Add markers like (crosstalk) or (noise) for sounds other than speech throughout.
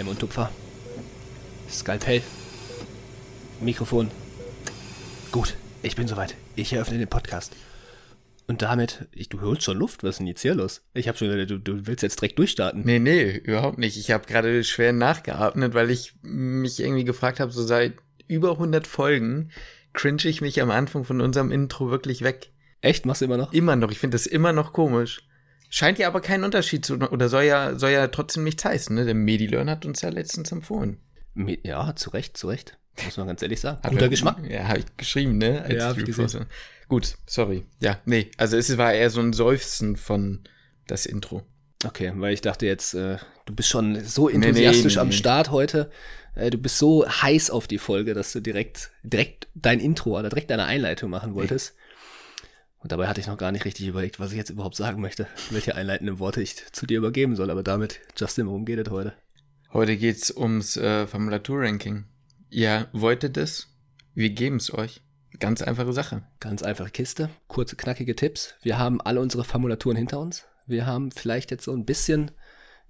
Klemm und Tupfer. Skalpell. Mikrofon. Gut, ich bin soweit. Ich eröffne den Podcast. Und damit, ich, du holst schon Luft, was ist denn jetzt hier los? Ich habe schon du, du willst jetzt direkt durchstarten. Nee, nee, überhaupt nicht. Ich habe gerade schwer nachgeatmet, weil ich mich irgendwie gefragt habe, so seit über 100 Folgen cringe ich mich am Anfang von unserem Intro wirklich weg. Echt? Machst du immer noch? Immer noch. Ich finde das immer noch komisch. Scheint ja aber keinen Unterschied zu, oder soll ja, soll ja trotzdem nichts heißen, ne? Der Medilearn hat uns ja letztens empfohlen. Ja, zu Recht, zu Recht. Muss man ganz ehrlich sagen. Hat Guter er- Geschmack. Ja, habe ich geschrieben, ne? Als Ja, gesehen. Gut, sorry. Ja, nee, also es war eher so ein Seufzen von das Intro. Okay, weil ich dachte jetzt, äh, du bist schon so Nee, nee, enthusiastisch nee, am nee. Start heute. Äh, du bist so heiß auf die Folge, dass du direkt, direkt dein Intro oder direkt deine Einleitung machen wolltest. Und dabei hatte ich noch gar nicht richtig überlegt, was ich jetzt überhaupt sagen möchte, welche einleitenden Worte ich zu dir übergeben soll. Aber damit, Justin, worum geht es heute? Heute geht's ums äh, Formulatur-Ranking. Ihr wolltet es, wir geben's euch. Ganz einfache Sache. Ganz einfache Kiste, kurze, knackige Tipps. Wir haben alle unsere Formulaturen hinter uns. Wir haben vielleicht jetzt so ein bisschen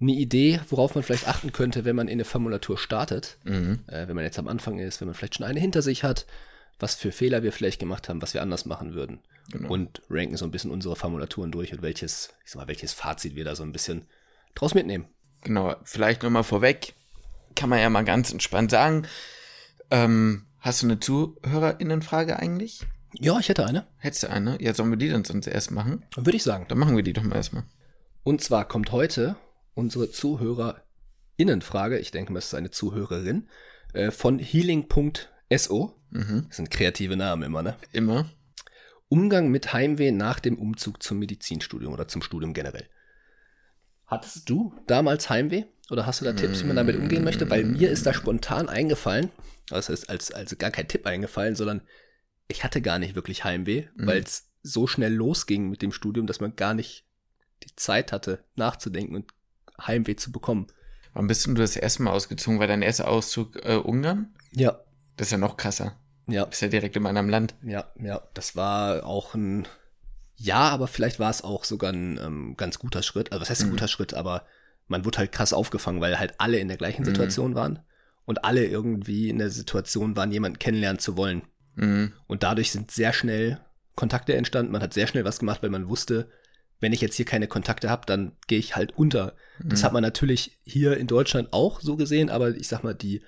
eine Idee, worauf man vielleicht achten könnte, wenn man in eine Formulatur startet. Mhm. Äh, wenn man jetzt am Anfang ist, wenn man vielleicht schon eine hinter sich hat, was für Fehler wir vielleicht gemacht haben, was wir anders machen würden. Genau. Und ranken so ein bisschen unsere Formulaturen durch und welches, ich sag mal, welches Fazit wir da so ein bisschen draus mitnehmen. Genau, vielleicht nochmal vorweg, kann man ja mal ganz entspannt sagen. Ähm, hast du eine ZuhörerInnenfrage eigentlich? Ja, ich hätte eine. Hättest du eine? Ja, sollen wir die dann sonst erst machen? Würde ich sagen. Dann machen wir die doch mal erstmal. Und zwar kommt heute unsere ZuhörerInnenfrage, ich denke mal, es ist eine Zuhörerin, äh, von healing.so. Mhm. Das sind kreative Namen immer, ne? Immer. Umgang mit Heimweh nach dem Umzug zum Medizinstudium oder zum Studium generell. Hattest du damals Heimweh? Oder hast du da Tipps, wie man damit umgehen möchte? Weil mir ist da spontan eingefallen, das heißt als, als gar kein Tipp eingefallen, sondern ich hatte gar nicht wirklich Heimweh, Mhm. weil es so schnell losging mit dem Studium, dass man gar nicht die Zeit hatte, nachzudenken und Heimweh zu bekommen. Wann bist du das erste Mal ausgezogen? War dein erster Auszug äh, Ungarn? Ja. Das ist ja noch krasser. Ja, Bist ja direkt in einem Land. ja, ja. Das war auch ein, ja, aber vielleicht war es auch sogar ein ähm, ganz guter Schritt. Also was heißt ein Mhm. guter Schritt, aber man wurde halt krass aufgefangen, weil halt alle in der gleichen Mhm. Situation waren und alle irgendwie in der Situation waren, jemanden kennenlernen zu wollen. Mhm. Und dadurch sind sehr schnell Kontakte entstanden. Man hat sehr schnell was gemacht, weil man wusste, wenn ich jetzt hier keine Kontakte habe, dann gehe ich halt unter. Das Mhm. hat man natürlich hier in Deutschland auch so gesehen, aber ich sag mal, die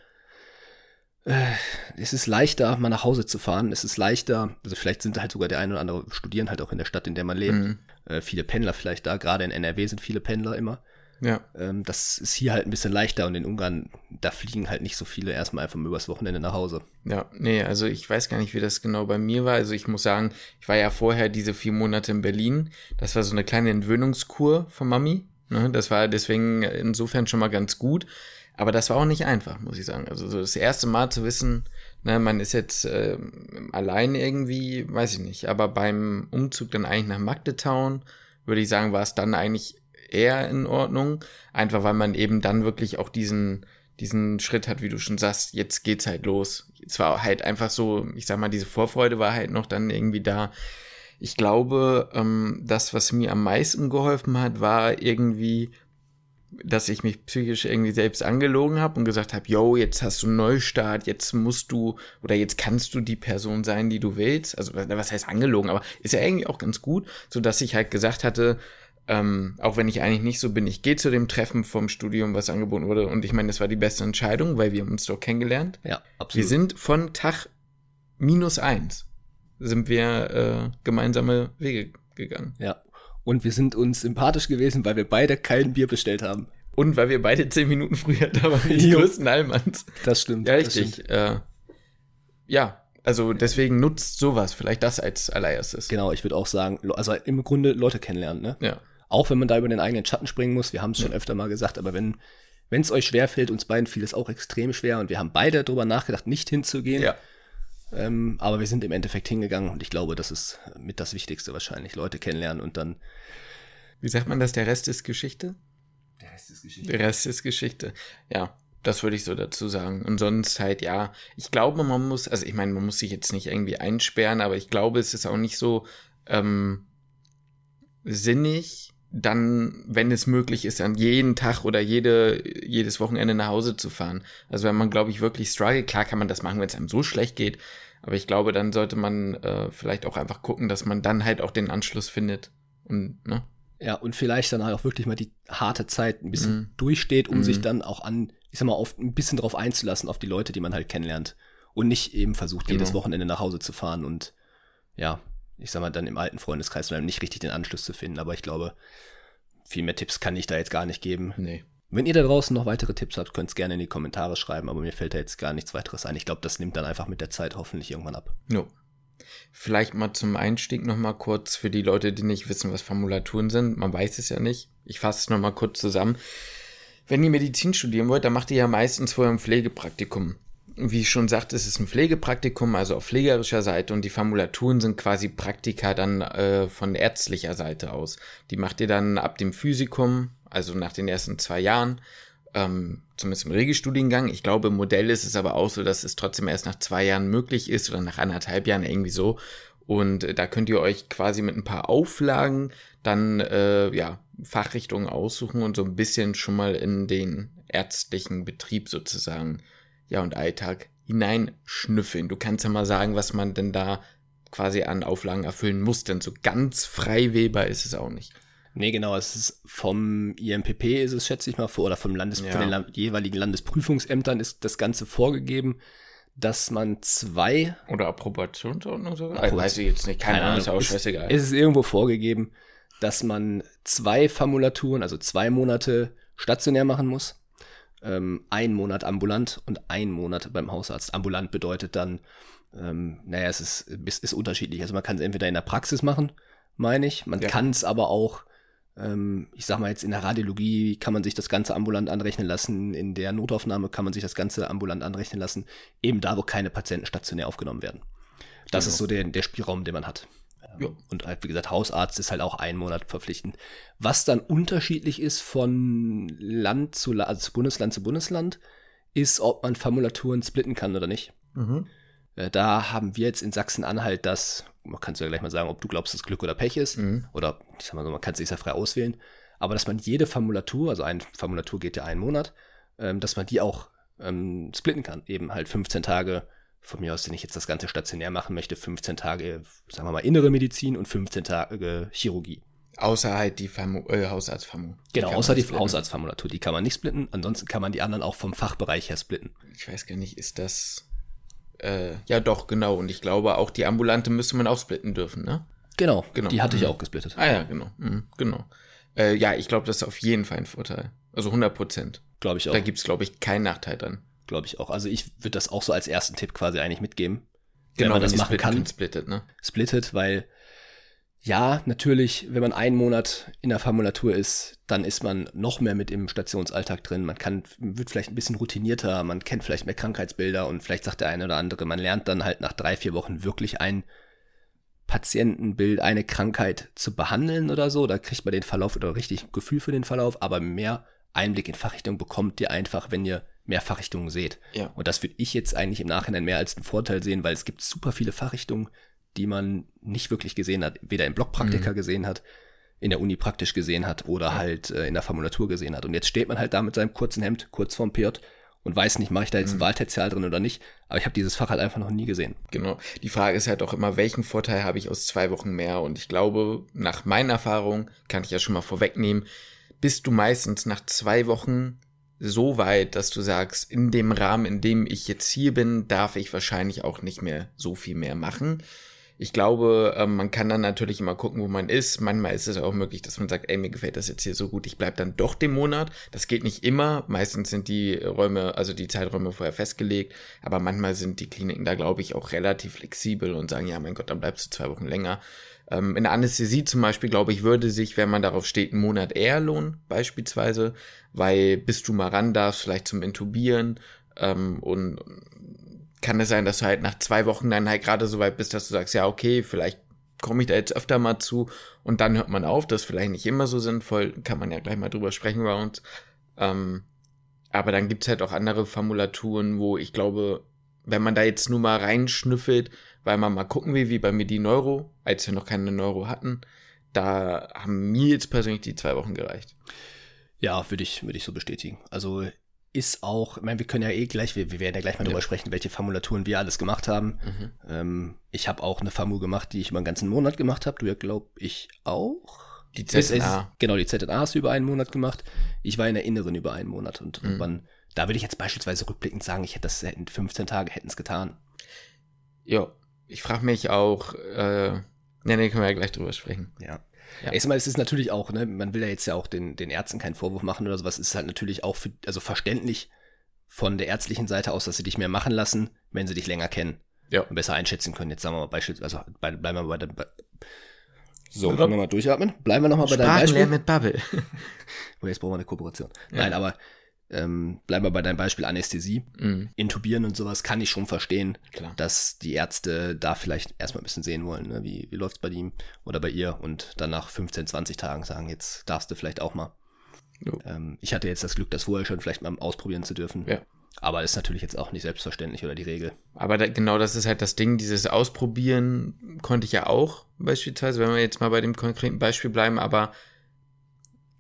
es ist leichter, mal nach Hause zu fahren. Es ist leichter, also vielleicht sind halt sogar der eine oder andere studieren halt auch in der Stadt, in der man lebt. Mhm. Äh, viele Pendler vielleicht da, gerade in NRW sind viele Pendler immer. Ja. Ähm, das ist hier halt ein bisschen leichter und in Ungarn, da fliegen halt nicht so viele erstmal einfach mal übers Wochenende nach Hause. Ja, nee, also ich weiß gar nicht, wie das genau bei mir war. Also ich muss sagen, ich war ja vorher diese vier Monate in Berlin. Das war so eine kleine Entwöhnungskur von Mami. Ne? Das war deswegen insofern schon mal ganz gut. Aber das war auch nicht einfach, muss ich sagen. Also so das erste Mal zu wissen, ne, man ist jetzt äh, allein irgendwie, weiß ich nicht. Aber beim Umzug dann eigentlich nach Magdetown, würde ich sagen, war es dann eigentlich eher in Ordnung. Einfach weil man eben dann wirklich auch diesen, diesen Schritt hat, wie du schon sagst, jetzt geht's halt los. Es war halt einfach so, ich sag mal, diese Vorfreude war halt noch dann irgendwie da. Ich glaube, ähm, das, was mir am meisten geholfen hat, war irgendwie, dass ich mich psychisch irgendwie selbst angelogen habe und gesagt habe, yo, jetzt hast du einen Neustart, jetzt musst du oder jetzt kannst du die Person sein, die du willst. Also was heißt angelogen, aber ist ja irgendwie auch ganz gut, so dass ich halt gesagt hatte, ähm, auch wenn ich eigentlich nicht so bin, ich gehe zu dem Treffen vom Studium, was angeboten wurde und ich meine, das war die beste Entscheidung, weil wir haben uns doch kennengelernt. Ja, absolut. Wir sind von Tag minus eins sind wir äh, gemeinsame Wege gegangen. Ja. Und wir sind uns sympathisch gewesen, weil wir beide kein Bier bestellt haben. Und weil wir beide zehn Minuten früher da waren, die (laughs) größten Allmanns. Das stimmt. Ja, das stimmt. richtig. Äh, ja, also deswegen nutzt sowas, vielleicht das als allererstes. Genau, ich würde auch sagen, also im Grunde Leute kennenlernen, ne? Ja. Auch wenn man da über den eigenen Schatten springen muss, wir haben es schon öfter mal gesagt, aber wenn wenn es euch schwerfällt, uns beiden fiel es auch extrem schwer und wir haben beide darüber nachgedacht, nicht hinzugehen. Ja. Ähm, aber wir sind im Endeffekt hingegangen und ich glaube, das ist mit das Wichtigste wahrscheinlich. Leute kennenlernen und dann. Wie sagt man das? Der Rest ist Geschichte? Der Rest ist Geschichte. Der Rest ist Geschichte. Ja, das würde ich so dazu sagen. Und sonst halt, ja, ich glaube, man muss, also ich meine, man muss sich jetzt nicht irgendwie einsperren, aber ich glaube, es ist auch nicht so ähm, sinnig, dann, wenn es möglich ist, an jeden Tag oder jede, jedes Wochenende nach Hause zu fahren. Also wenn man, glaube ich, wirklich struggle, klar kann man das machen, wenn es einem so schlecht geht, aber ich glaube, dann sollte man äh, vielleicht auch einfach gucken, dass man dann halt auch den Anschluss findet. Und, ne? Ja, und vielleicht dann halt auch wirklich mal die harte Zeit ein bisschen mm. durchsteht, um mm. sich dann auch an, ich sag mal, auf, ein bisschen drauf einzulassen, auf die Leute, die man halt kennenlernt. Und nicht eben versucht, genau. jedes Wochenende nach Hause zu fahren und ja, ich sag mal, dann im alten Freundeskreis nicht richtig den Anschluss zu finden. Aber ich glaube, viel mehr Tipps kann ich da jetzt gar nicht geben. Nee. Wenn ihr da draußen noch weitere Tipps habt, könnt es gerne in die Kommentare schreiben, aber mir fällt da jetzt gar nichts weiteres ein. Ich glaube, das nimmt dann einfach mit der Zeit hoffentlich irgendwann ab. No. Vielleicht mal zum Einstieg nochmal kurz für die Leute, die nicht wissen, was Formulaturen sind. Man weiß es ja nicht. Ich fasse es nochmal kurz zusammen. Wenn ihr Medizin studieren wollt, dann macht ihr ja meistens vorher ein Pflegepraktikum wie ich schon sagte, es ist ein Pflegepraktikum, also auf pflegerischer Seite und die Formulaturen sind quasi Praktika dann äh, von ärztlicher Seite aus. Die macht ihr dann ab dem Physikum, also nach den ersten zwei Jahren, ähm, zumindest im Regelstudiengang. Ich glaube, im Modell ist es aber auch so, dass es trotzdem erst nach zwei Jahren möglich ist oder nach anderthalb Jahren irgendwie so. Und äh, da könnt ihr euch quasi mit ein paar Auflagen dann äh, ja Fachrichtungen aussuchen und so ein bisschen schon mal in den ärztlichen Betrieb sozusagen ja, und Alltag hineinschnüffeln. Du kannst ja mal sagen, was man denn da quasi an Auflagen erfüllen muss, denn so ganz frei wählbar ist es auch nicht. Nee, genau, es ist vom IMPP ist es, schätze ich mal, oder vom Landes, ja. von den jeweiligen Landesprüfungsämtern ist das Ganze vorgegeben, dass man zwei. Oder Approbationsordnung sogar? Approbation. Weiß ich jetzt nicht, keine, keine Ahnung, ist auch scheißegal. Es ist irgendwo vorgegeben, dass man zwei Formulaturen, also zwei Monate stationär machen muss ähm, ein Monat ambulant und ein Monat beim Hausarzt. Ambulant bedeutet dann, ähm, naja, es ist, ist, ist unterschiedlich. Also man kann es entweder in der Praxis machen, meine ich. Man ja. kann es aber auch, ähm, ich sag mal jetzt in der Radiologie kann man sich das Ganze ambulant anrechnen lassen, in der Notaufnahme kann man sich das Ganze ambulant anrechnen lassen, eben da, wo keine Patienten stationär aufgenommen werden. Das genau. ist so der, der Spielraum, den man hat. Ja. Und halt, wie gesagt, Hausarzt ist halt auch ein Monat verpflichtend. Was dann unterschiedlich ist von Land zu Land, also Bundesland zu Bundesland, ist, ob man Formulaturen splitten kann oder nicht. Mhm. Äh, da haben wir jetzt in Sachsen-Anhalt das, man kann es ja gleich mal sagen, ob du glaubst, dass Glück oder Pech ist. Mhm. Oder, ich sag mal so, man kann es sich ja frei auswählen. Aber dass man jede Formulatur, also eine Formulatur geht ja einen Monat, ähm, dass man die auch ähm, splitten kann. Eben halt 15 Tage von mir aus, wenn ich jetzt das Ganze stationär machen möchte, 15 Tage, sagen wir mal, innere Medizin und 15 Tage Chirurgie. Außer halt die Famu äh, Hausarztformulatur. Genau, außer die Hausarztformulatur. Die kann man nicht splitten. Ansonsten kann man die anderen auch vom Fachbereich her splitten. Ich weiß gar nicht, ist das. Äh, ja, doch, genau. Und ich glaube, auch die ambulante müsste man auch splitten dürfen, ne? Genau, genau. Die hatte mhm. ich auch gesplittet. Ah ja, genau. Mhm, genau. Äh, ja, ich glaube, das ist auf jeden Fall ein Vorteil. Also 100 Prozent. Glaube ich auch. Da gibt es, glaube ich, keinen Nachteil dran glaube ich auch. Also ich würde das auch so als ersten Tipp quasi eigentlich mitgeben. Genau, wenn man das machen kann. Splittet, ne? Splittet, weil ja, natürlich, wenn man einen Monat in der Formulatur ist, dann ist man noch mehr mit im Stationsalltag drin. Man kann, wird vielleicht ein bisschen routinierter, man kennt vielleicht mehr Krankheitsbilder und vielleicht sagt der eine oder andere, man lernt dann halt nach drei, vier Wochen wirklich ein Patientenbild, eine Krankheit zu behandeln oder so. Da kriegt man den Verlauf oder richtig Gefühl für den Verlauf, aber mehr Einblick in Fachrichtung bekommt ihr einfach, wenn ihr mehr Fachrichtungen seht. Ja. Und das würde ich jetzt eigentlich im Nachhinein mehr als einen Vorteil sehen, weil es gibt super viele Fachrichtungen, die man nicht wirklich gesehen hat, weder im Blockpraktiker mhm. gesehen hat, in der Uni praktisch gesehen hat oder ja. halt äh, in der Formulatur gesehen hat. Und jetzt steht man halt da mit seinem kurzen Hemd kurz vorm PJ und weiß nicht, mache ich da jetzt ein mhm. Wahltertial drin oder nicht. Aber ich habe dieses Fach halt einfach noch nie gesehen. Genau. Die Frage ist halt auch immer, welchen Vorteil habe ich aus zwei Wochen mehr? Und ich glaube, nach meiner Erfahrung, kann ich ja schon mal vorwegnehmen, bist du meistens nach zwei Wochen so weit, dass du sagst, in dem Rahmen, in dem ich jetzt hier bin, darf ich wahrscheinlich auch nicht mehr so viel mehr machen. Ich glaube, ähm, man kann dann natürlich immer gucken, wo man ist. Manchmal ist es auch möglich, dass man sagt, ey, mir gefällt das jetzt hier so gut, ich bleib dann doch den Monat. Das geht nicht immer. Meistens sind die Räume, also die Zeiträume vorher festgelegt. Aber manchmal sind die Kliniken da, glaube ich, auch relativ flexibel und sagen, ja, mein Gott, dann bleibst du zwei Wochen länger. Ähm, in der Anästhesie zum Beispiel, glaube ich, würde sich, wenn man darauf steht, ein Monat eher lohnen, beispielsweise, weil bis du mal ran darfst, vielleicht zum Intubieren ähm, und kann es sein, dass du halt nach zwei Wochen dann halt gerade so weit bist, dass du sagst, ja, okay, vielleicht komme ich da jetzt öfter mal zu und dann hört man auf, das ist vielleicht nicht immer so sinnvoll, kann man ja gleich mal drüber sprechen bei uns. Ähm, aber dann gibt's halt auch andere Formulaturen, wo ich glaube, wenn man da jetzt nur mal reinschnüffelt, weil man mal gucken will, wie bei mir die Neuro, als wir noch keine Neuro hatten, da haben mir jetzt persönlich die zwei Wochen gereicht. Ja, würde ich, würde ich so bestätigen. Also ist auch, ich meine, wir können ja eh gleich, wir, wir werden ja gleich mal ja. drüber sprechen, welche Formulaturen wir alles gemacht haben. Mhm. Ähm, ich habe auch eine Famu gemacht, die ich über einen ganzen Monat gemacht habe. Du ja, glaub ich, auch. Die ZNA. genau, die ZNA hast du über einen Monat gemacht. Ich war in der Inneren über einen Monat. Und mhm. man, da würde ich jetzt beispielsweise rückblickend sagen, ich hätte das in 15 Tage hätten es getan. Ja, ich frage mich auch, äh, ne, ne, können wir ja gleich drüber sprechen. Ja. Ja. Erstmal ist es natürlich auch, ne, man will ja jetzt ja auch den, den Ärzten keinen Vorwurf machen oder sowas, ist halt natürlich auch für, also verständlich von der ärztlichen Seite aus, dass sie dich mehr machen lassen, wenn sie dich länger kennen. Ja. Und besser einschätzen können. Jetzt sagen wir mal beispielsweise, also bei, bleiben wir bei der, bei, so, können wir mal durchatmen. Bleiben wir nochmal bei deinem Beispiel. mit Bubble. (laughs) oh, jetzt brauchen wir eine Kooperation. Ja. Nein, aber ähm, bleiben wir bei deinem Beispiel Anästhesie. Mhm. Intubieren und sowas kann ich schon verstehen, Klar. dass die Ärzte da vielleicht erstmal ein bisschen sehen wollen, ne? wie, wie läuft es bei ihm oder bei ihr und dann nach 15, 20 Tagen sagen, jetzt darfst du vielleicht auch mal. Ähm, ich hatte jetzt das Glück, das vorher schon vielleicht mal ausprobieren zu dürfen. Ja. Aber ist natürlich jetzt auch nicht selbstverständlich oder die Regel. Aber da, genau das ist halt das Ding, dieses Ausprobieren konnte ich ja auch beispielsweise, wenn wir jetzt mal bei dem konkreten Beispiel bleiben, aber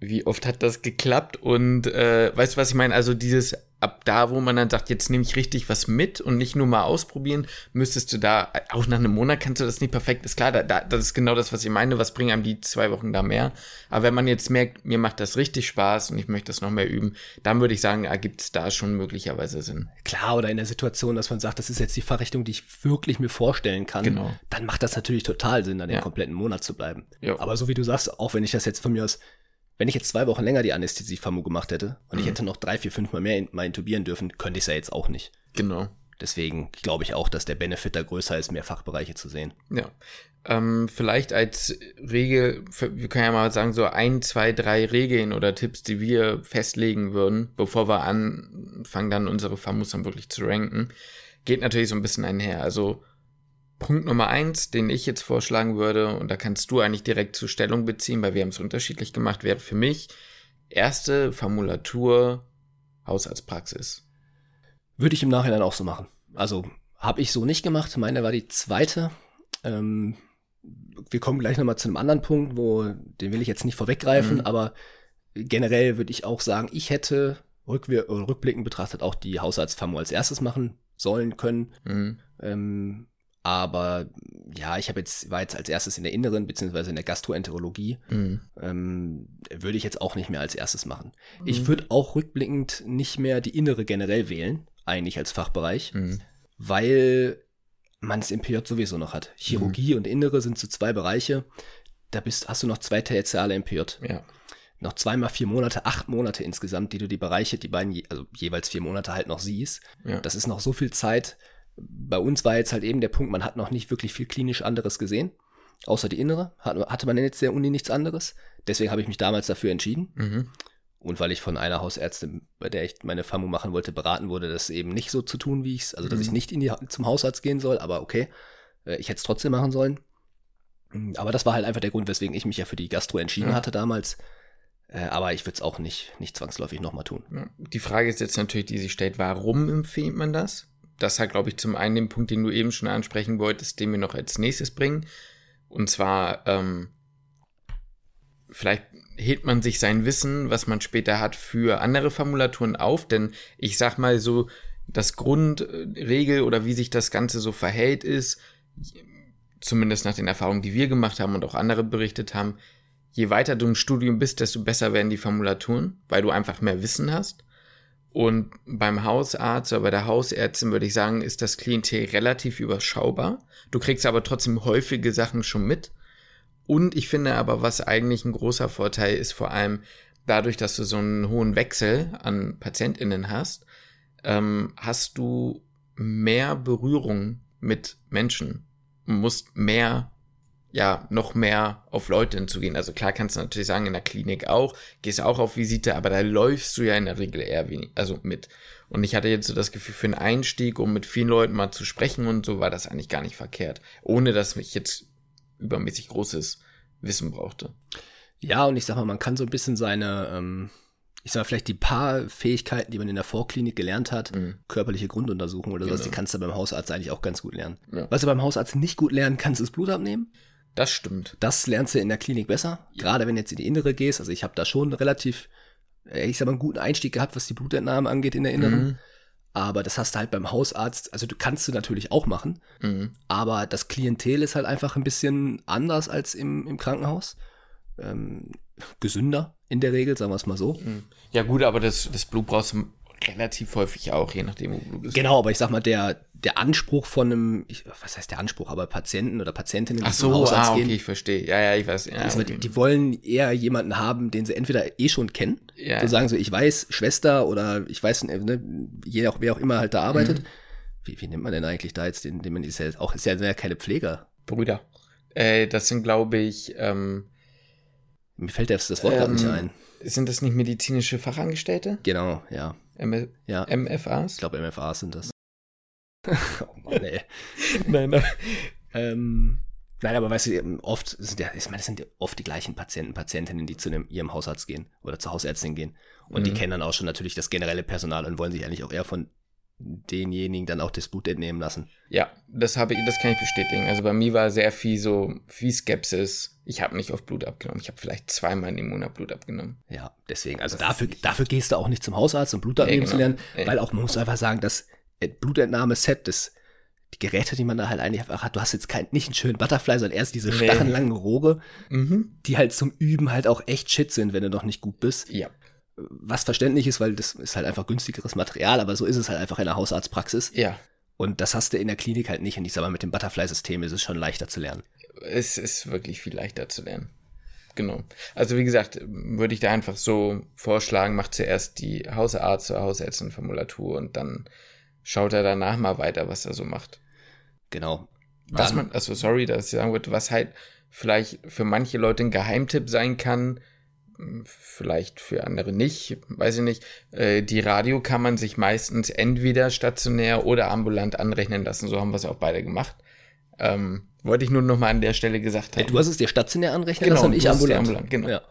wie oft hat das geklappt? Und äh, weißt du, was ich meine? Also dieses ab da, wo man dann sagt, jetzt nehme ich richtig was mit und nicht nur mal ausprobieren, müsstest du da, auch nach einem Monat kannst du das nicht perfekt, ist klar, da, da, das ist genau das, was ich meine, was bringen einem die zwei Wochen da mehr. Aber wenn man jetzt merkt, mir macht das richtig Spaß und ich möchte das noch mehr üben, dann würde ich sagen, ergibt es da schon möglicherweise Sinn. Klar, oder in der Situation, dass man sagt, das ist jetzt die Fachrichtung, die ich wirklich mir vorstellen kann, genau. dann macht das natürlich total Sinn, dann den ja. kompletten Monat zu bleiben. Jo. Aber so wie du sagst, auch wenn ich das jetzt von mir aus wenn ich jetzt zwei Wochen länger die Anästhesie-FAMU gemacht hätte und mhm. ich hätte noch drei, vier, fünf Mal mehr mal intubieren dürfen, könnte ich es ja jetzt auch nicht. Genau. Deswegen glaube ich auch, dass der Benefit da größer ist, mehr Fachbereiche zu sehen. Ja. Ähm, vielleicht als Regel, wir können ja mal sagen, so ein, zwei, drei Regeln oder Tipps, die wir festlegen würden, bevor wir anfangen, dann unsere FAMUs dann wirklich zu ranken, geht natürlich so ein bisschen einher. Also Punkt Nummer eins, den ich jetzt vorschlagen würde, und da kannst du eigentlich direkt zur Stellung beziehen, weil wir haben es unterschiedlich gemacht, wäre für mich erste Formulatur Hausarztpraxis. Würde ich im Nachhinein auch so machen. Also habe ich so nicht gemacht. Meine war die zweite. Ähm, wir kommen gleich nochmal zu einem anderen Punkt, wo den will ich jetzt nicht vorweggreifen, mhm. aber generell würde ich auch sagen, ich hätte rückblickend betrachtet auch die Hausarztfamu als erstes machen sollen können. Mhm. Ähm, aber ja, ich habe jetzt, war jetzt als erstes in der Inneren, beziehungsweise in der Gastroenterologie. Mhm. Ähm, würde ich jetzt auch nicht mehr als erstes machen. Mhm. Ich würde auch rückblickend nicht mehr die Innere generell wählen, eigentlich als Fachbereich, mhm. weil man es im PJ sowieso noch hat. Chirurgie mhm. und Innere sind so zwei Bereiche. Da bist, hast du noch zwei Tertiale im PJ. Ja. Noch zweimal vier Monate, acht Monate insgesamt, die du die Bereiche, die beiden, also jeweils vier Monate halt noch siehst. Ja. Das ist noch so viel Zeit bei uns war jetzt halt eben der Punkt, man hat noch nicht wirklich viel klinisch anderes gesehen, außer die innere. Hatte man jetzt der Uni nichts anderes. Deswegen habe ich mich damals dafür entschieden. Mhm. Und weil ich von einer Hausärztin, bei der ich meine FAMU machen wollte, beraten wurde, das eben nicht so zu tun, wie ich es, also dass mhm. ich nicht in die, zum Hausarzt gehen soll, aber okay, äh, ich hätte es trotzdem machen sollen. Mm, aber das war halt einfach der Grund, weswegen ich mich ja für die Gastro entschieden ja. hatte damals. Äh, aber ich würde es auch nicht, nicht zwangsläufig nochmal tun. Die Frage ist jetzt natürlich, die sich stellt, warum empfiehlt man das? Das hat, glaube ich, zum einen den Punkt, den du eben schon ansprechen wolltest, den wir noch als nächstes bringen. Und zwar, ähm, vielleicht hebt man sich sein Wissen, was man später hat, für andere Formulaturen auf, denn ich sag mal so, das Grundregel oder wie sich das Ganze so verhält ist, zumindest nach den Erfahrungen, die wir gemacht haben und auch andere berichtet haben, je weiter du im Studium bist, desto besser werden die Formulaturen, weil du einfach mehr Wissen hast. Und beim Hausarzt oder bei der Hausärztin würde ich sagen, ist das Klientel relativ überschaubar. Du kriegst aber trotzdem häufige Sachen schon mit. Und ich finde aber, was eigentlich ein großer Vorteil ist, vor allem dadurch, dass du so einen hohen Wechsel an PatientInnen hast, ähm, hast du mehr Berührung mit Menschen, musst mehr ja, noch mehr auf Leute hinzugehen. Also klar kannst du natürlich sagen, in der Klinik auch, gehst auch auf Visite, aber da läufst du ja in der Regel eher wenig, also mit. Und ich hatte jetzt so das Gefühl, für einen Einstieg, um mit vielen Leuten mal zu sprechen und so, war das eigentlich gar nicht verkehrt. Ohne dass ich jetzt übermäßig großes Wissen brauchte. Ja, und ich sag mal, man kann so ein bisschen seine, ähm, ich sag mal, vielleicht die paar Fähigkeiten, die man in der Vorklinik gelernt hat, mhm. körperliche Grunduntersuchung oder genau. sowas, die kannst du beim Hausarzt eigentlich auch ganz gut lernen. Ja. Was du beim Hausarzt nicht gut lernen kannst, ist Blut abnehmen. Das stimmt. Das lernst du in der Klinik besser. Ja. Gerade wenn du jetzt in die Innere gehst. Also ich habe da schon relativ, äh, ich sag mal, einen guten Einstieg gehabt, was die Blutentnahme angeht in der Inneren. Mhm. Aber das hast du halt beim Hausarzt, also du kannst du natürlich auch machen, mhm. aber das Klientel ist halt einfach ein bisschen anders als im, im Krankenhaus. Ähm, gesünder in der Regel, sagen wir es mal so. Mhm. Ja, gut, aber das, das Blut brauchst du relativ häufig auch, je nachdem, wo du bist. Genau, aber ich sag mal, der, der Anspruch von einem, ich, was heißt der Anspruch, aber Patienten oder Patientinnen, Ach so, Hausarzt ah, okay, gehen, ich verstehe. Ja, ja, ich weiß. Ja, okay. die, die, wollen eher jemanden haben, den sie entweder eh schon kennen, ja. so sagen so, ich weiß, Schwester oder ich weiß, ne, je auch, wer auch immer halt da arbeitet. Mhm. Wie, wie nennt man denn eigentlich da jetzt den, den man ist ja auch, ist ja keine Pfleger. Brüder. Äh, das sind, glaube ich, ähm, mir fällt das, das Wort ähm, gerade nicht ein. Sind das nicht medizinische Fachangestellte? Genau, ja. M ja. MFAs? Ich glaube, MFAs sind das. (laughs) oh Mann, ey. nein, aber, ähm, nein, aber weißt du, oft sind ja, ich meine, das sind ja oft die gleichen Patienten, Patientinnen, die zu einem, ihrem Hausarzt gehen oder zur Hausärztin gehen. Und mhm. die kennen dann auch schon natürlich das generelle Personal und wollen sich eigentlich auch eher von denjenigen dann auch das Blut entnehmen lassen. Ja, das habe ich, das kann ich bestätigen. Also bei mir war sehr viel so, viel Skepsis. Ich habe nicht oft Blut abgenommen. Ich habe vielleicht zweimal im Monat Blut abgenommen. Ja, deswegen. Also dafür, dafür gehst du auch nicht zum Hausarzt, um Blut abnehmen ja, genau. zu lernen, ja. weil auch man muss einfach sagen, das Blutentnahme-Set, das die Geräte, die man da halt eigentlich einfach hat. Du hast jetzt kein, nicht einen schönen Butterfly, sondern erst diese nee. stachenlangen Rohre, mhm. die halt zum Üben halt auch echt shit sind, wenn du noch nicht gut bist. Ja was verständlich ist, weil das ist halt einfach günstigeres Material, aber so ist es halt einfach in der Hausarztpraxis. Ja. Und das hast du in der Klinik halt nicht. Und ich sag mal, mit dem Butterfly-System ist es schon leichter zu lernen. Es ist wirklich viel leichter zu lernen. Genau. Also wie gesagt, würde ich da einfach so vorschlagen, macht zuerst die Hausarzt oder Hausärztin-Formulatur und dann schaut er danach mal weiter, was er so macht. Genau. Was man, also sorry, dass ich sagen würde, was halt vielleicht für manche Leute ein Geheimtipp sein kann, vielleicht für andere nicht, weiß ich nicht. Äh, die Radio kann man sich meistens entweder stationär oder ambulant anrechnen lassen. So haben wir es auch beide gemacht. Ähm, wollte ich nur noch mal an der Stelle gesagt haben. Du hast es dir stationär anrechnen genau, lassen und ich ambulant. ambulant. Genau. Ja.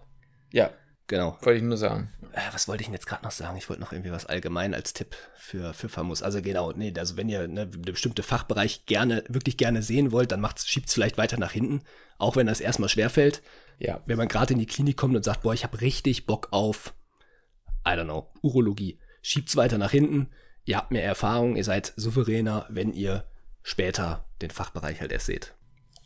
ja. Genau. Wollte ich nur sagen. Äh, was wollte ich denn jetzt gerade noch sagen? Ich wollte noch irgendwie was allgemein als Tipp für, für Famos. Also genau, nee, also wenn ihr ne, einen bestimmten Fachbereich gerne, wirklich gerne sehen wollt, dann schiebt es vielleicht weiter nach hinten, auch wenn das erstmal schwerfällt. Ja, wenn man gerade in die Klinik kommt und sagt, boah, ich habe richtig Bock auf, I don't know, Urologie, schiebt's weiter nach hinten. Ihr habt mehr Erfahrung, ihr seid souveräner, wenn ihr später den Fachbereich halt erst seht.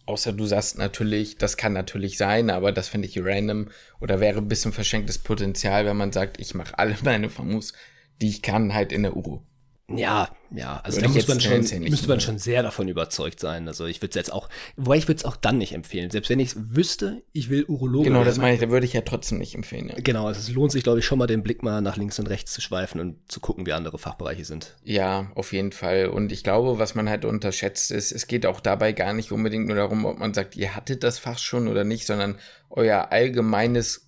Außer du sagst natürlich, das kann natürlich sein, aber das finde ich random oder wäre ein bisschen verschenktes Potenzial, wenn man sagt, ich mache alle (laughs) meine Famus, die ich kann, halt in der Uro. Ja, ja, also da muss man schon, müsste man schon sehr davon überzeugt sein. Also ich würde es jetzt auch, wobei ich würde es auch dann nicht empfehlen. Selbst wenn ich es wüsste, ich will Urologe. Genau, das meine ich, da würde ich ja trotzdem nicht empfehlen. Ja. Genau, also es lohnt sich, glaube ich, schon mal den Blick mal nach links und rechts zu schweifen und zu gucken, wie andere Fachbereiche sind. Ja, auf jeden Fall. Und ich glaube, was man halt unterschätzt ist, es geht auch dabei gar nicht unbedingt nur darum, ob man sagt, ihr hattet das Fach schon oder nicht, sondern euer allgemeines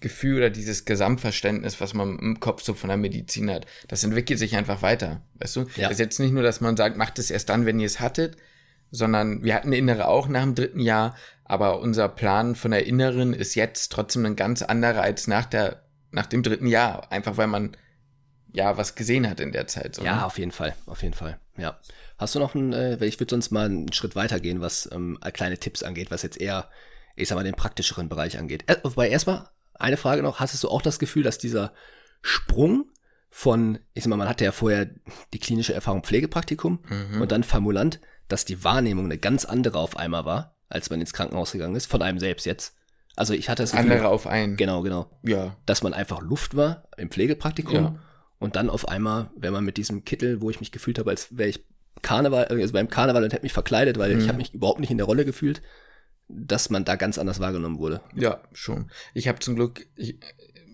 Gefühl oder dieses Gesamtverständnis, was man im Kopf so von der Medizin hat, das entwickelt sich einfach weiter. Weißt du? Ja. Das ist jetzt nicht nur, dass man sagt, macht es erst dann, wenn ihr es hattet, sondern wir hatten eine Innere auch nach dem dritten Jahr, aber unser Plan von der Inneren ist jetzt trotzdem ein ganz anderer als nach der, nach dem dritten Jahr. Einfach weil man ja was gesehen hat in der Zeit. So, ja, ne? auf jeden Fall, auf jeden Fall. Ja. Hast du noch einen, äh, ich würde sonst mal einen Schritt weitergehen, was ähm, kleine Tipps angeht, was jetzt eher, ich sag mal, den praktischeren Bereich angeht. Äh, wobei erstmal eine Frage noch, hast du auch das Gefühl, dass dieser Sprung von, ich sag mal, man hatte ja vorher die klinische Erfahrung Pflegepraktikum mhm. und dann Formulant, dass die Wahrnehmung eine ganz andere auf einmal war, als man ins Krankenhaus gegangen ist, von einem selbst jetzt. Also ich hatte das Gefühl, andere auf einen. Genau, genau. Ja. Dass man einfach Luft war im Pflegepraktikum ja. und dann auf einmal, wenn man mit diesem Kittel, wo ich mich gefühlt habe, als wäre ich Karneval, also beim Karneval und hätte mich verkleidet, weil mhm. ich habe mich überhaupt nicht in der Rolle gefühlt, dass man da ganz anders wahrgenommen wurde. Ja, schon. Ich habe zum Glück, ich,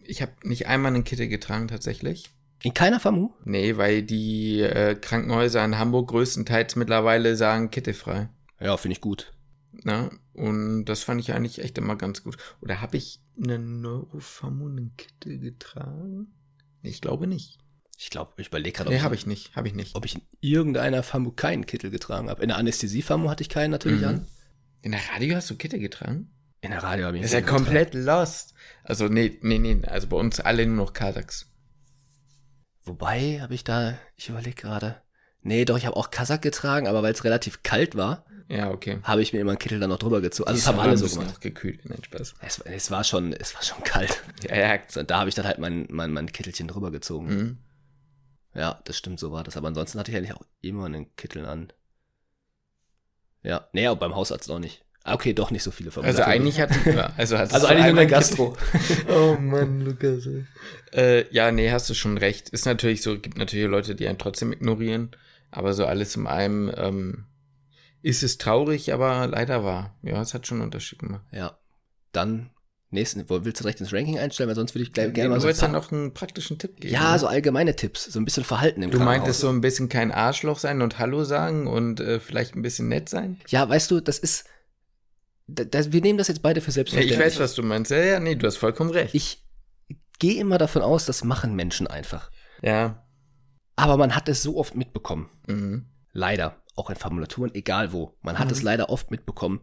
ich habe nicht einmal einen Kittel getragen tatsächlich. In keiner FAMU? Nee, weil die äh, Krankenhäuser in Hamburg größtenteils mittlerweile sagen kittelfrei. Ja, finde ich gut. Na, und das fand ich eigentlich echt immer ganz gut. Oder habe ich einen Neurofamu einen Kittel getragen? Ich glaube nicht. Ich glaube, ich überlege gerade, nee, habe ich nicht, habe ich nicht. Ob ich in irgendeiner FAMU keinen Kittel getragen habe. In der Anästhesie-FAMU hatte ich keinen natürlich mhm. an. In der Radio hast du Kittel getragen? In der Radio habe ich Das ist ja komplett getragen. lost. Also, nee, nee, nee. Also bei uns alle nur noch Kardax. Wobei habe ich da, ich überlege gerade. Nee, doch, ich habe auch Kasak getragen, aber weil es relativ kalt war, Ja, okay. habe ich mir immer einen Kittel dann noch drüber gezogen. Also das haben alle so gemacht. auch gekühlt. Nein, Spaß. Es, es war schon, es war schon kalt. (laughs) Ja, ja. So, und da habe ich dann halt mein, mein, mein Kittelchen drüber gezogen. Mhm. Ja, das stimmt, so war das. Aber ansonsten hatte ich eigentlich auch immer einen Kittel an. Ja, nee, aber beim Hausarzt auch nicht. Ah, Okay, doch nicht so viele Also eigentlich hat also, Also eigentlich nur der Gastro. (laughs) Oh Mann, Lukas. Äh, ja, nee, hast du schon recht. Ist natürlich so, gibt natürlich Leute, die einen trotzdem ignorieren. Aber so alles in einem ähm, ist es traurig, aber leider wahr. Ja, es hat schon einen Unterschied gemacht. Ja. Dann, nächsten, wo- willst du direkt ins Ranking einstellen? Weil sonst würde ich gleich gerne du mal so. wolltest ja noch einen praktischen Tipp geben. ja, ne? so allgemeine Tipps, so ein bisschen Verhalten im Du meintest so ein bisschen kein Arschloch sein und Hallo sagen und äh, vielleicht ein bisschen nett sein? Ja, weißt du, das ist. Da, da, wir nehmen das jetzt beide für Ja, ich selbstverständlich. weiß, was du meinst. Ja, ja, nee, du hast vollkommen recht. Ich gehe immer davon aus, das machen Menschen einfach. ja. Aber man hat es so oft mitbekommen. Mhm. Leider. Auch in Formulaturen, egal wo. Man hat Mhm. es leider oft mitbekommen,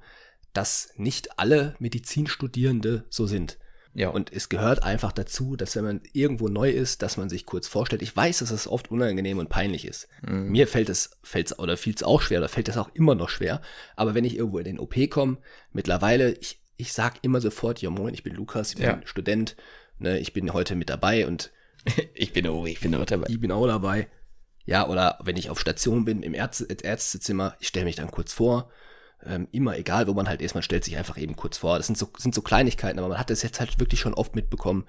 dass nicht alle Medizinstudierende so sind. Ja. Und es gehört einfach dazu, dass wenn man irgendwo neu ist, dass man sich kurz vorstellt. Ich weiß, dass es oft unangenehm und peinlich ist. Mhm. Mir fällt es, fällt's, oder fiel es auch schwer, oder fällt es auch immer noch schwer. Aber wenn ich irgendwo in den OP komme, mittlerweile, ich, ich sag immer sofort, ja moin, ich bin Lukas, ich bin Ja. Student, ne, ich bin heute mit dabei und (laughs) ich bin oh, ich bin auch dabei. ich bin auch dabei. Ja, oder wenn ich auf Station bin im Ärzte, Ärztezimmer, ich stelle mich dann kurz vor. Ähm, immer egal, wo man halt ist, man stellt sich einfach eben kurz vor. Das sind so, sind so Kleinigkeiten, aber man hat es jetzt halt wirklich schon oft mitbekommen,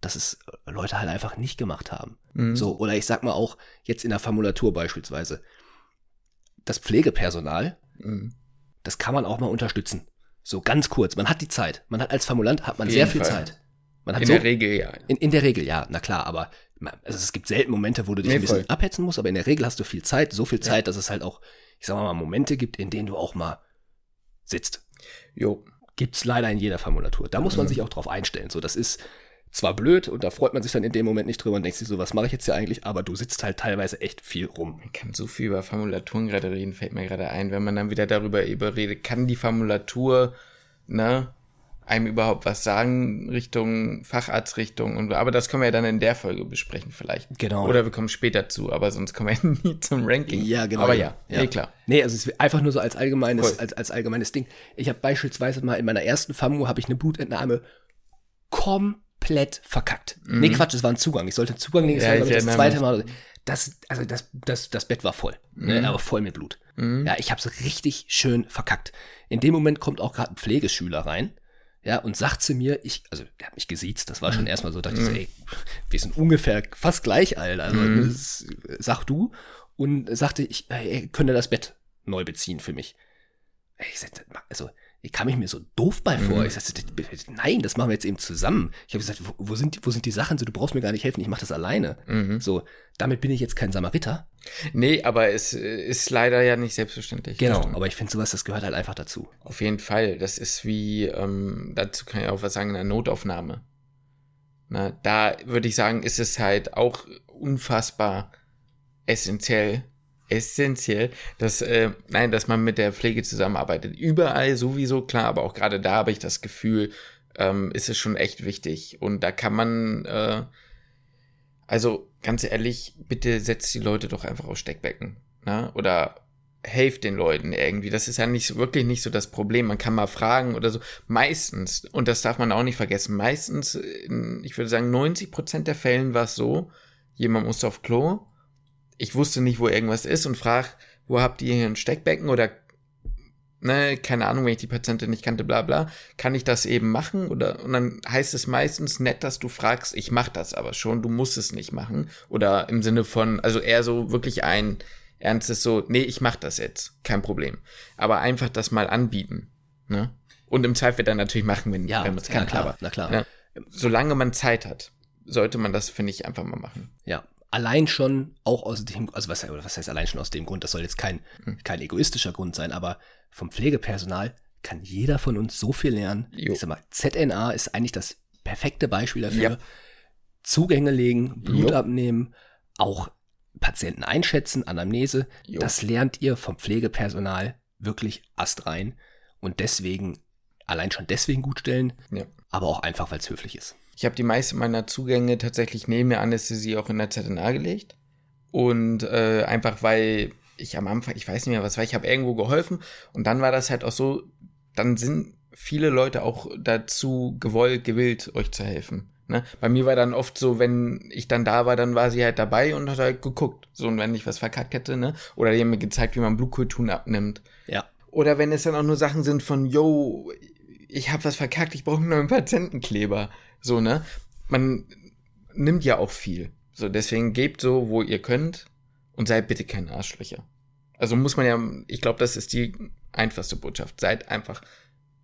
dass es Leute halt einfach nicht gemacht haben. Mhm. So, oder ich sag mal auch jetzt in der Formulatur beispielsweise. Das Pflegepersonal, Mhm. das kann man auch mal unterstützen. So ganz kurz. Man hat die Zeit. Man hat als Formulant hat man sehr viel Fall. Zeit. Man hat In so, der Regel ja. in, in der Regel, ja, na klar, aber also es gibt selten Momente, wo du dich Nee, ein bisschen voll. abhetzen musst, aber in der Regel hast du viel Zeit, so viel Zeit, dass es halt auch, ich sag mal, Momente gibt, in denen du auch mal sitzt. Jo. Gibt's leider in jeder Formulatur. Da muss man Mhm. sich auch drauf einstellen. So, das ist zwar blöd und da freut man sich dann in dem Moment nicht drüber und denkt sich so, was mache ich jetzt hier eigentlich, aber du sitzt halt teilweise echt viel rum. Man kann so viel über Formulaturen gerade reden, fällt mir gerade ein. Wenn man dann wieder darüber überredet, kann die Formulatur, ne, einem überhaupt was sagen, Richtung Facharztrichtung und aber das können wir ja dann in der Folge besprechen vielleicht. Genau. Oder wir kommen später zu, aber sonst kommen wir (laughs) nie zum Ranking. Ja, genau. Aber ja, ja. nee, klar. Nee, also es ist einfach nur so als allgemeines, Voll. als, als allgemeines Ding. Ich habe beispielsweise mal in meiner ersten FAMU habe ich eine Blutentnahme komplett verkackt. Nee, Quatsch, es war ein Zugang. Ich sollte einen Zugang Mhm. Ja, war glaub ich ich, das zweite Mal. Das, also das, das, das Bett war voll. Ne, aber voll mit Blut. Mhm. Ja, ich habe es richtig schön verkackt. In dem Moment kommt auch gerade ein Pflegeschüler rein. Ja, und sagt zu mir, ich, also der hat mich gesiezt, das war Mhm. schon erstmal so, dachte ich so, ey, wir sind ungefähr fast gleich alt. Also Mhm. das, sag du. Und sagte, ich ey, könne das Bett neu beziehen für mich. Ey, Ich sagte, also, ich kam ich mir so doof bei vor. Mhm. Ich sagte, nein, das machen wir jetzt eben zusammen. Ich habe gesagt, wo, wo, sind, die- wo sind die Sachen? So, du brauchst mir gar nicht helfen, ich mache das alleine. Mhm. So, damit bin ich jetzt kein Samariter. Nee, aber es äh, ist leider ja nicht selbstverständlich. Genau, aber ich finde sowas, das gehört halt einfach dazu. Auf jeden Fall. Das ist wie, ähm, dazu kann ich auch was sagen, in einer Notaufnahme. Na, da würde ich sagen, ist es halt auch unfassbar essentiell, essentiell, dass, äh, nein, dass man mit der Pflege zusammenarbeitet. Überall sowieso, klar, aber auch gerade da habe ich das Gefühl, ähm, ist es schon echt wichtig. Und da kann man, äh, also ganz ehrlich, bitte setzt die Leute doch einfach auf Steckbecken. Na? Oder helft den Leuten irgendwie. Das ist ja nicht wirklich nicht so das Problem. Man kann mal fragen oder so. Meistens, und das darf man auch nicht vergessen, meistens, in, ich würde sagen, 90 Prozent der Fällen war es so, jemand musste auf Klo, ich wusste nicht, wo irgendwas ist und frag, wo habt ihr hier ein Steckbecken oder ne, keine Ahnung, wenn ich die Patientin nicht kannte, bla bla, kann ich das eben machen? Oder und dann heißt es meistens nett, dass du fragst, ich mach das aber schon, du musst es nicht machen. Oder im Sinne von, also eher so wirklich ein ernstes so, nee, ich mach das jetzt, kein Problem. Aber einfach das mal anbieten. Ne? Und im Zweifel dann natürlich machen, wenn, Ja, wenn man es na kann. klar, aber, na klar. Ne? Solange man Zeit hat, sollte man das, finde ich, einfach mal machen. Ja, allein schon auch aus dem, also was, was heißt allein schon aus dem Grund, das soll jetzt kein, Hm. kein egoistischer Grund sein, aber vom Pflegepersonal kann jeder von uns so viel lernen. Jo. Ich sag mal, ZNA ist eigentlich das perfekte Beispiel dafür. Ja. Zugänge legen, Blut Jo. abnehmen, auch Patienten einschätzen, Anamnese. Jo. Das lernt ihr vom Pflegepersonal wirklich astrein und deswegen, allein schon deswegen gut stellen, Ja. aber auch einfach, weil es höflich ist. Ich habe die meisten meiner Zugänge tatsächlich neben der Anästhesie auch in der ZNA gelegt. Und äh, einfach weil ich am Anfang, ich weiß nicht mehr, was war, ich habe irgendwo geholfen und dann war das halt auch so, dann sind viele Leute auch dazu gewollt, gewillt, euch zu helfen. Ne? Bei mir war dann oft so, wenn ich dann da war, dann war sie halt dabei und hat halt geguckt. So, und wenn ich was verkackt hätte, ne? Oder die haben mir gezeigt, wie man Blutkulturen abnimmt. Ja. Oder wenn es dann auch nur Sachen sind von, yo, ich habe was verkackt, ich brauche einen neuen Patientenkleber. So, ne? Man nimmt ja auch viel. So, deswegen gebt so, wo ihr könnt und seid bitte keine Arschlöcher. Also muss man ja, ich glaube, das ist die einfachste Botschaft. Seid einfach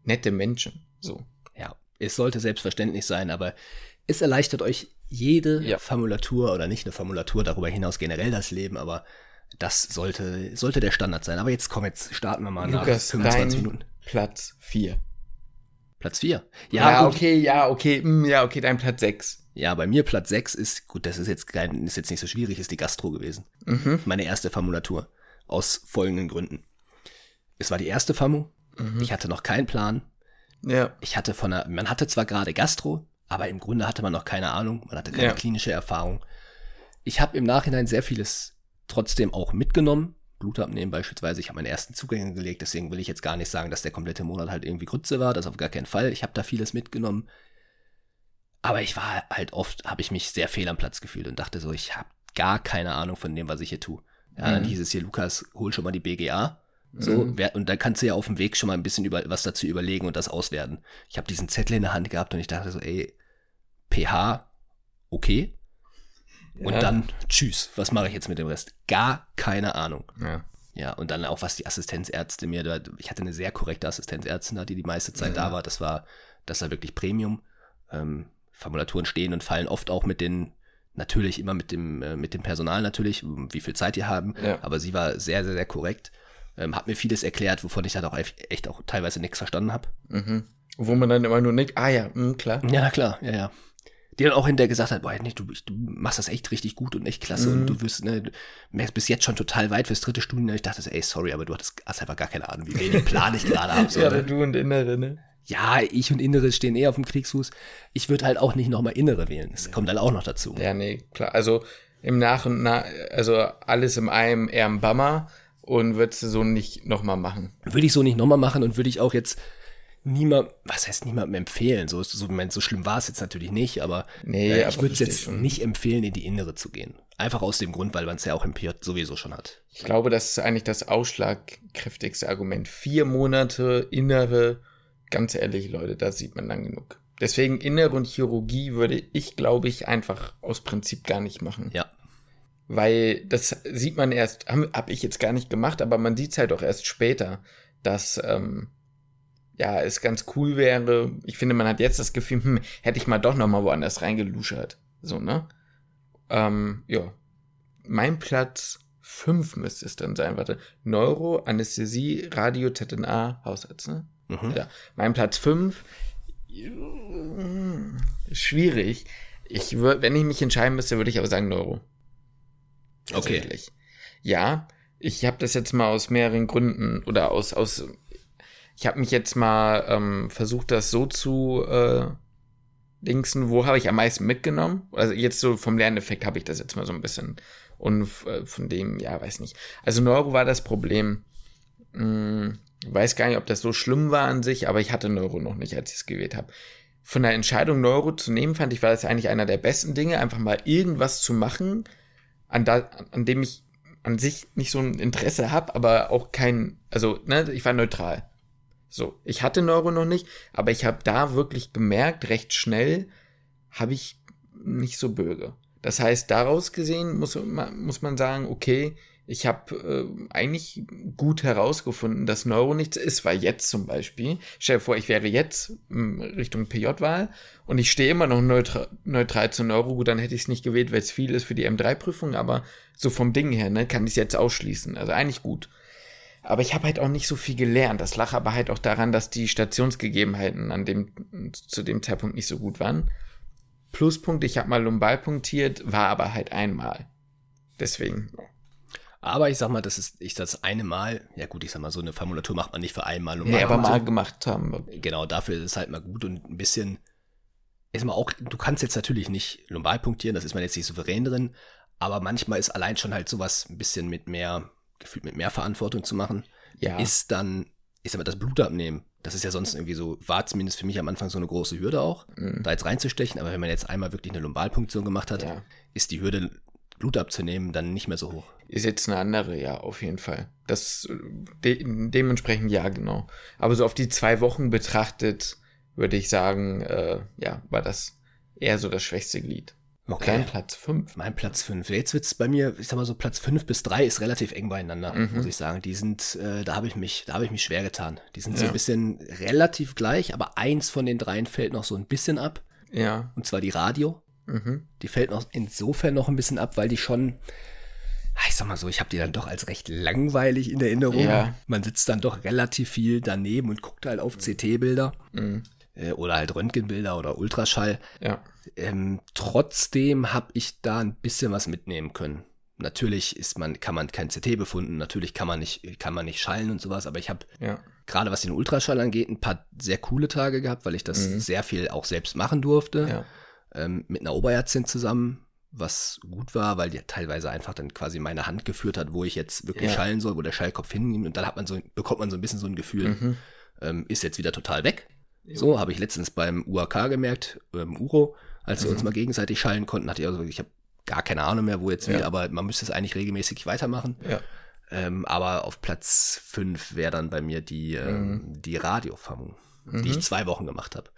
nette Menschen. So. Ja, es sollte selbstverständlich sein, aber es erleichtert euch jede ja. Formulatur oder nicht eine Formulatur, darüber hinaus generell das Leben, aber das sollte, sollte der Standard sein. Aber jetzt komm, jetzt starten wir mal Lukas, nach 25 Minuten. Platz 4. Platz 4. Ja, ja okay, ja, okay, mm, ja, okay, dein Platz 6. Ja, bei mir Platz 6 ist, gut, das ist jetzt kein, ist jetzt nicht so schwierig, ist die Gastro gewesen. Mhm. Meine erste Formulatur. Aus folgenden Gründen. Es war die erste Famu. Mhm. Ich hatte noch keinen Plan. Ja. Ich hatte von einer, man hatte zwar gerade Gastro, aber im Grunde hatte man noch keine Ahnung. Man hatte keine ja. klinische Erfahrung. Ich habe im Nachhinein sehr vieles trotzdem auch mitgenommen. Blutabnehmen beispielsweise. Ich habe meine ersten Zugänge gelegt, deswegen will ich jetzt gar nicht sagen, dass der komplette Monat halt irgendwie Grütze war. Das auf gar keinen Fall. Ich habe da vieles mitgenommen. Aber ich war halt oft, habe ich mich sehr fehl am Platz gefühlt und dachte so, ich habe gar keine Ahnung von dem, was ich hier tue. Ja, mhm. dann hieß es hier, Lukas, hol schon mal die BGA. So, mhm. und dann kannst du ja auf dem Weg schon mal ein bisschen über was dazu überlegen und das auswerten. Ich habe diesen Zettel in der Hand gehabt und ich dachte so, ey, pH, okay. Ja. Und dann, tschüss, was mache ich jetzt mit dem Rest? Gar keine Ahnung. Ja. Ja, und dann auch, was die Assistenzärzte mir da, ich hatte eine sehr korrekte Assistenzärztin die die meiste Zeit ja. da war. Das war, das war wirklich Premium. Ähm, Formulaturen stehen und fallen oft auch mit den, natürlich immer mit dem, äh, mit dem Personal natürlich, wie viel Zeit die haben. Ja. Aber sie war sehr, sehr, sehr korrekt. Ähm, hat mir vieles erklärt, wovon ich dann auch echt auch teilweise nichts verstanden habe. Mhm. Wo man dann immer nur nickt, ah ja, mh, klar. Ja, klar, ja, ja. Die dann auch hinterher gesagt hat, boah, nee, du, du machst das echt richtig gut und echt klasse mhm. und du wirst, ne, du merkst bis jetzt schon total weit fürs dritte Studium. Ich dachte, ey, sorry, aber du hattest, hast einfach gar keine Ahnung, wie wenig Plan ich gerade habe. (laughs) So, ja, ne? du und Innere, ne? ja, ich und Innere stehen eher auf dem Kriegsfuß. Ich würde halt auch nicht nochmal Innere wählen. Das kommt halt auch noch dazu. Ja, nee, klar. Also im Nach und Nach, also alles im einem eher ein Bummer und würdest du so nicht nochmal machen. Würde ich so nicht nochmal machen und würde ich auch jetzt niemand, was heißt niemandem empfehlen? So, so, so schlimm war es jetzt natürlich nicht, aber nee, äh, ich würde es jetzt schon. nicht empfehlen, in die Innere zu gehen. Einfach aus dem Grund, weil man es ja auch im sowieso schon hat. Ich glaube, das ist eigentlich das ausschlagkräftigste Argument. Vier Monate Innere Ganz ehrlich, Leute, da sieht man dann genug. Deswegen Innere und Chirurgie würde ich, glaube ich, einfach aus Prinzip gar nicht machen. Ja. Weil das sieht man erst, habe hab ich jetzt gar nicht gemacht, aber man sieht es halt auch erst später, dass ähm, ja es ganz cool wäre. Ich finde, man hat jetzt das Gefühl, hm, hätte ich mal doch noch mal woanders reingeluschert. So, ne? Ähm, ja. Mein Platz 5 müsste es dann sein. Warte. Neuro, Anästhesie, Radio, ZNA, Hausarzt, ne? Mhm. Ja. Mein Platz 5, schwierig. Ich würd, wenn ich mich entscheiden müsste, würde ich aber sagen Neuro. Okay. Ja, ich habe das jetzt mal aus mehreren Gründen oder aus, aus ich habe mich jetzt mal ähm, versucht, das so zu äh, dingsen, wo habe ich am meisten mitgenommen? Also jetzt so vom Lerneffekt habe ich das jetzt mal so ein bisschen. Und äh, von dem, ja, weiß nicht. Also Neuro war das Problem. Hm, weiß gar nicht, ob das so schlimm war an sich, aber ich hatte Neuro noch nicht, als ich es gewählt habe. Von der Entscheidung, Neuro zu nehmen, fand ich, war das eigentlich einer der besten Dinge, einfach mal irgendwas zu machen, an, da, an dem ich an sich nicht so ein Interesse habe, aber auch kein, also, ne, ich war neutral. So, ich hatte Neuro noch nicht, aber ich habe da wirklich gemerkt, recht schnell habe ich nicht so böge. Das heißt, daraus gesehen muss, muss man sagen, okay, ich habe äh, eigentlich gut herausgefunden, dass Neuro nichts ist, weil jetzt zum Beispiel, stell dir vor, ich wäre jetzt in Richtung PJ-Wahl und ich stehe immer noch neutral, neutral zu Neuro, gut, dann hätte ich es nicht gewählt, weil es viel ist für die M3-Prüfung, aber so vom Ding her, ne, kann ich es jetzt ausschließen. Also eigentlich gut. Aber ich habe halt auch nicht so viel gelernt. Das lag aber halt auch daran, dass die Stationsgegebenheiten an dem, zu dem Zeitpunkt nicht so gut waren. Pluspunkt, ich habe mal lumbal punktiert, war aber halt einmal. Deswegen. Aber ich sag mal, das ist ich das eine Mal, ja gut, ich sag mal, so eine Formulatur macht man nicht für einmal. Um nee, aber mal so. gemacht haben. Genau, dafür ist es halt mal gut und ein bisschen, ist mal auch, du kannst jetzt natürlich nicht lumbal punktieren, das ist man jetzt nicht souverän drin, Aber manchmal ist allein schon halt sowas ein bisschen mit mehr, gefühlt mit mehr Verantwortung zu machen, Ja. ist dann, sag mal, das Blut abnehmen. Das ist ja sonst irgendwie so, war zumindest für mich am Anfang so eine große Hürde auch, Mhm. da jetzt reinzustechen. Aber wenn man jetzt einmal wirklich eine Lumbalpunktion gemacht hat, Ja. ist die Hürde, Blut abzunehmen, dann nicht mehr so hoch. Ist jetzt eine andere, ja, auf jeden Fall. Das de dementsprechend ja, genau. Aber so auf die zwei Wochen betrachtet, würde ich sagen, äh, ja, war das eher so das schwächste Glied. Dein Platz 5. Mein Platz 5. Jetzt wird's bei mir, ich sag mal so, Platz 5 bis 3 ist relativ eng beieinander, Mhm. muss ich sagen. Die sind, äh, da habe ich mich, da habe ich mich schwer getan. Die sind so Ja. ein bisschen relativ gleich, aber eins von den dreien fällt noch so ein bisschen ab. Ja. Und zwar die Radio. Mhm. Die fällt noch insofern noch ein bisschen ab, weil die schon, ah, ich sag mal so, ich habe die dann doch als recht langweilig in Erinnerung. Ja. Man sitzt dann doch relativ viel daneben und guckt halt auf CT-Bilder Mhm. Äh, oder halt Röntgenbilder oder Ultraschall. Ja. Ähm, trotzdem habe ich da ein bisschen was mitnehmen können. Natürlich ist man, kann man kein CT befunden, natürlich kann man nicht, kann man nicht schallen und sowas, aber ich habe Ja. gerade was den Ultraschall angeht, ein paar sehr coole Tage gehabt, weil ich das Mhm. sehr viel auch selbst machen durfte. Ja. Ähm, mit einer Oberärztin zusammen, was gut war, weil die teilweise einfach dann quasi meine Hand geführt hat, wo ich jetzt wirklich Ja. schallen soll, wo der Schallkopf hinnimmt und dann hat man so, bekommt man so ein bisschen so ein Gefühl, Mhm. ähm, ist jetzt wieder total weg. So habe ich letztens beim UAK gemerkt, ähm, Uro, als wir Mhm. uns mal gegenseitig schallen konnten, hatte ich also, ich habe gar keine Ahnung mehr, wo jetzt wie, Ja. aber man müsste es eigentlich regelmäßig weitermachen. Ja. Ähm, aber auf Platz 5 wäre dann bei mir die, ähm, die Radiofammung, die ich Mhm. zwei Wochen gemacht habe.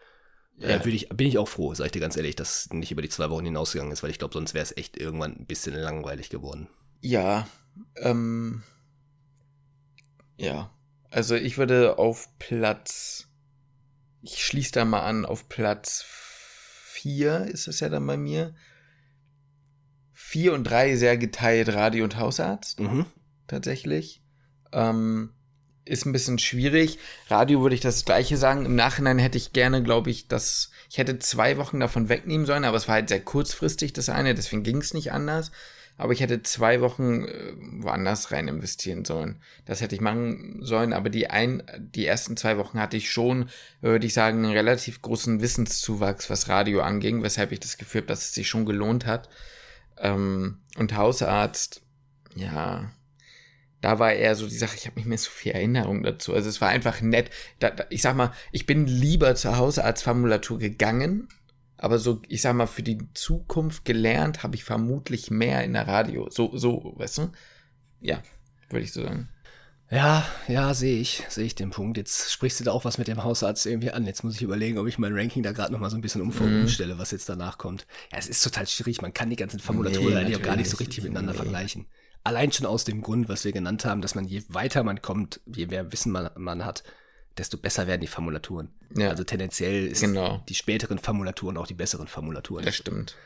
Ja. Äh, würde ich, bin ich auch froh, sag ich dir ganz ehrlich, dass nicht über die zwei Wochen hinausgegangen ist, weil ich glaube, sonst wäre es echt irgendwann ein bisschen langweilig geworden. Ja, ähm, ja. Also ich würde auf Platz, ich schließe da mal an, auf Platz vier ist es ja dann bei mir. Vier und drei sehr geteilt Radio und Hausarzt, Mhm. tatsächlich. Ähm, ist ein bisschen schwierig. Radio würde ich das gleiche sagen. Im Nachhinein hätte ich gerne, glaube ich, dass ich hätte zwei Wochen davon wegnehmen sollen, aber es war halt sehr kurzfristig das eine, deswegen ging es nicht anders. Aber ich hätte zwei Wochen äh, woanders rein investieren sollen. Das hätte ich machen sollen, aber die ein, die ersten zwei Wochen hatte ich schon, würde ich sagen, einen relativ großen Wissenszuwachs, was Radio anging, weshalb ich das Gefühl habe, dass es sich schon gelohnt hat. Ähm, und Hausarzt, ja, da war eher so die Sache, ich habe nicht mehr so viel Erinnerung dazu. Also es war einfach nett. Da, da, ich sag mal, ich bin lieber zur Hausarztformulatur gegangen, aber so, ich sag mal, für die Zukunft gelernt habe ich vermutlich mehr in der Radio. So, so, weißt du? Ja, würde ich so sagen. Ja, ja, sehe ich, sehe ich den Punkt. Jetzt sprichst du da auch was mit dem Hausarzt irgendwie an. Jetzt muss ich überlegen, ob ich mein Ranking da gerade noch mal so ein bisschen um, Mhm. umstelle, was jetzt danach kommt. Ja, es ist total schwierig. Man kann die ganzen Formulaturen Nee, eigentlich auch gar nicht so richtig nicht. miteinander Nee. vergleichen. Allein schon aus dem Grund, was wir genannt haben, dass man je weiter man kommt, je mehr Wissen man, man hat, desto besser werden die Formulaturen. Ja. Also tendenziell ist Genau. die späteren Formulaturen auch die besseren Formulaturen. Das stimmt.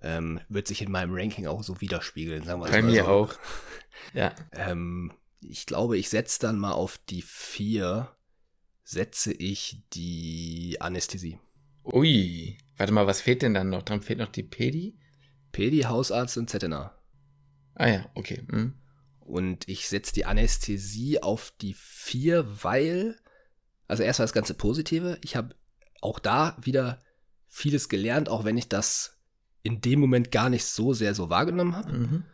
Ähm, wird sich in meinem Ranking auch so widerspiegeln, sagen wir Bei mir so. auch. (laughs) Ja. Ähm, ich glaube, ich setze dann mal auf die vier, setze ich die Anästhesie. Ui. Warte mal, was fehlt denn dann noch? Dann fehlt noch die Pedi? Pedi, Hausarzt und ZNA. Ah ja, okay. Hm. Und ich setze die Anästhesie auf die vier, weil, also erstmal das ganze Positive. Ich habe auch da wieder vieles gelernt, auch wenn ich das in dem Moment gar nicht so sehr so wahrgenommen habe. Mhm.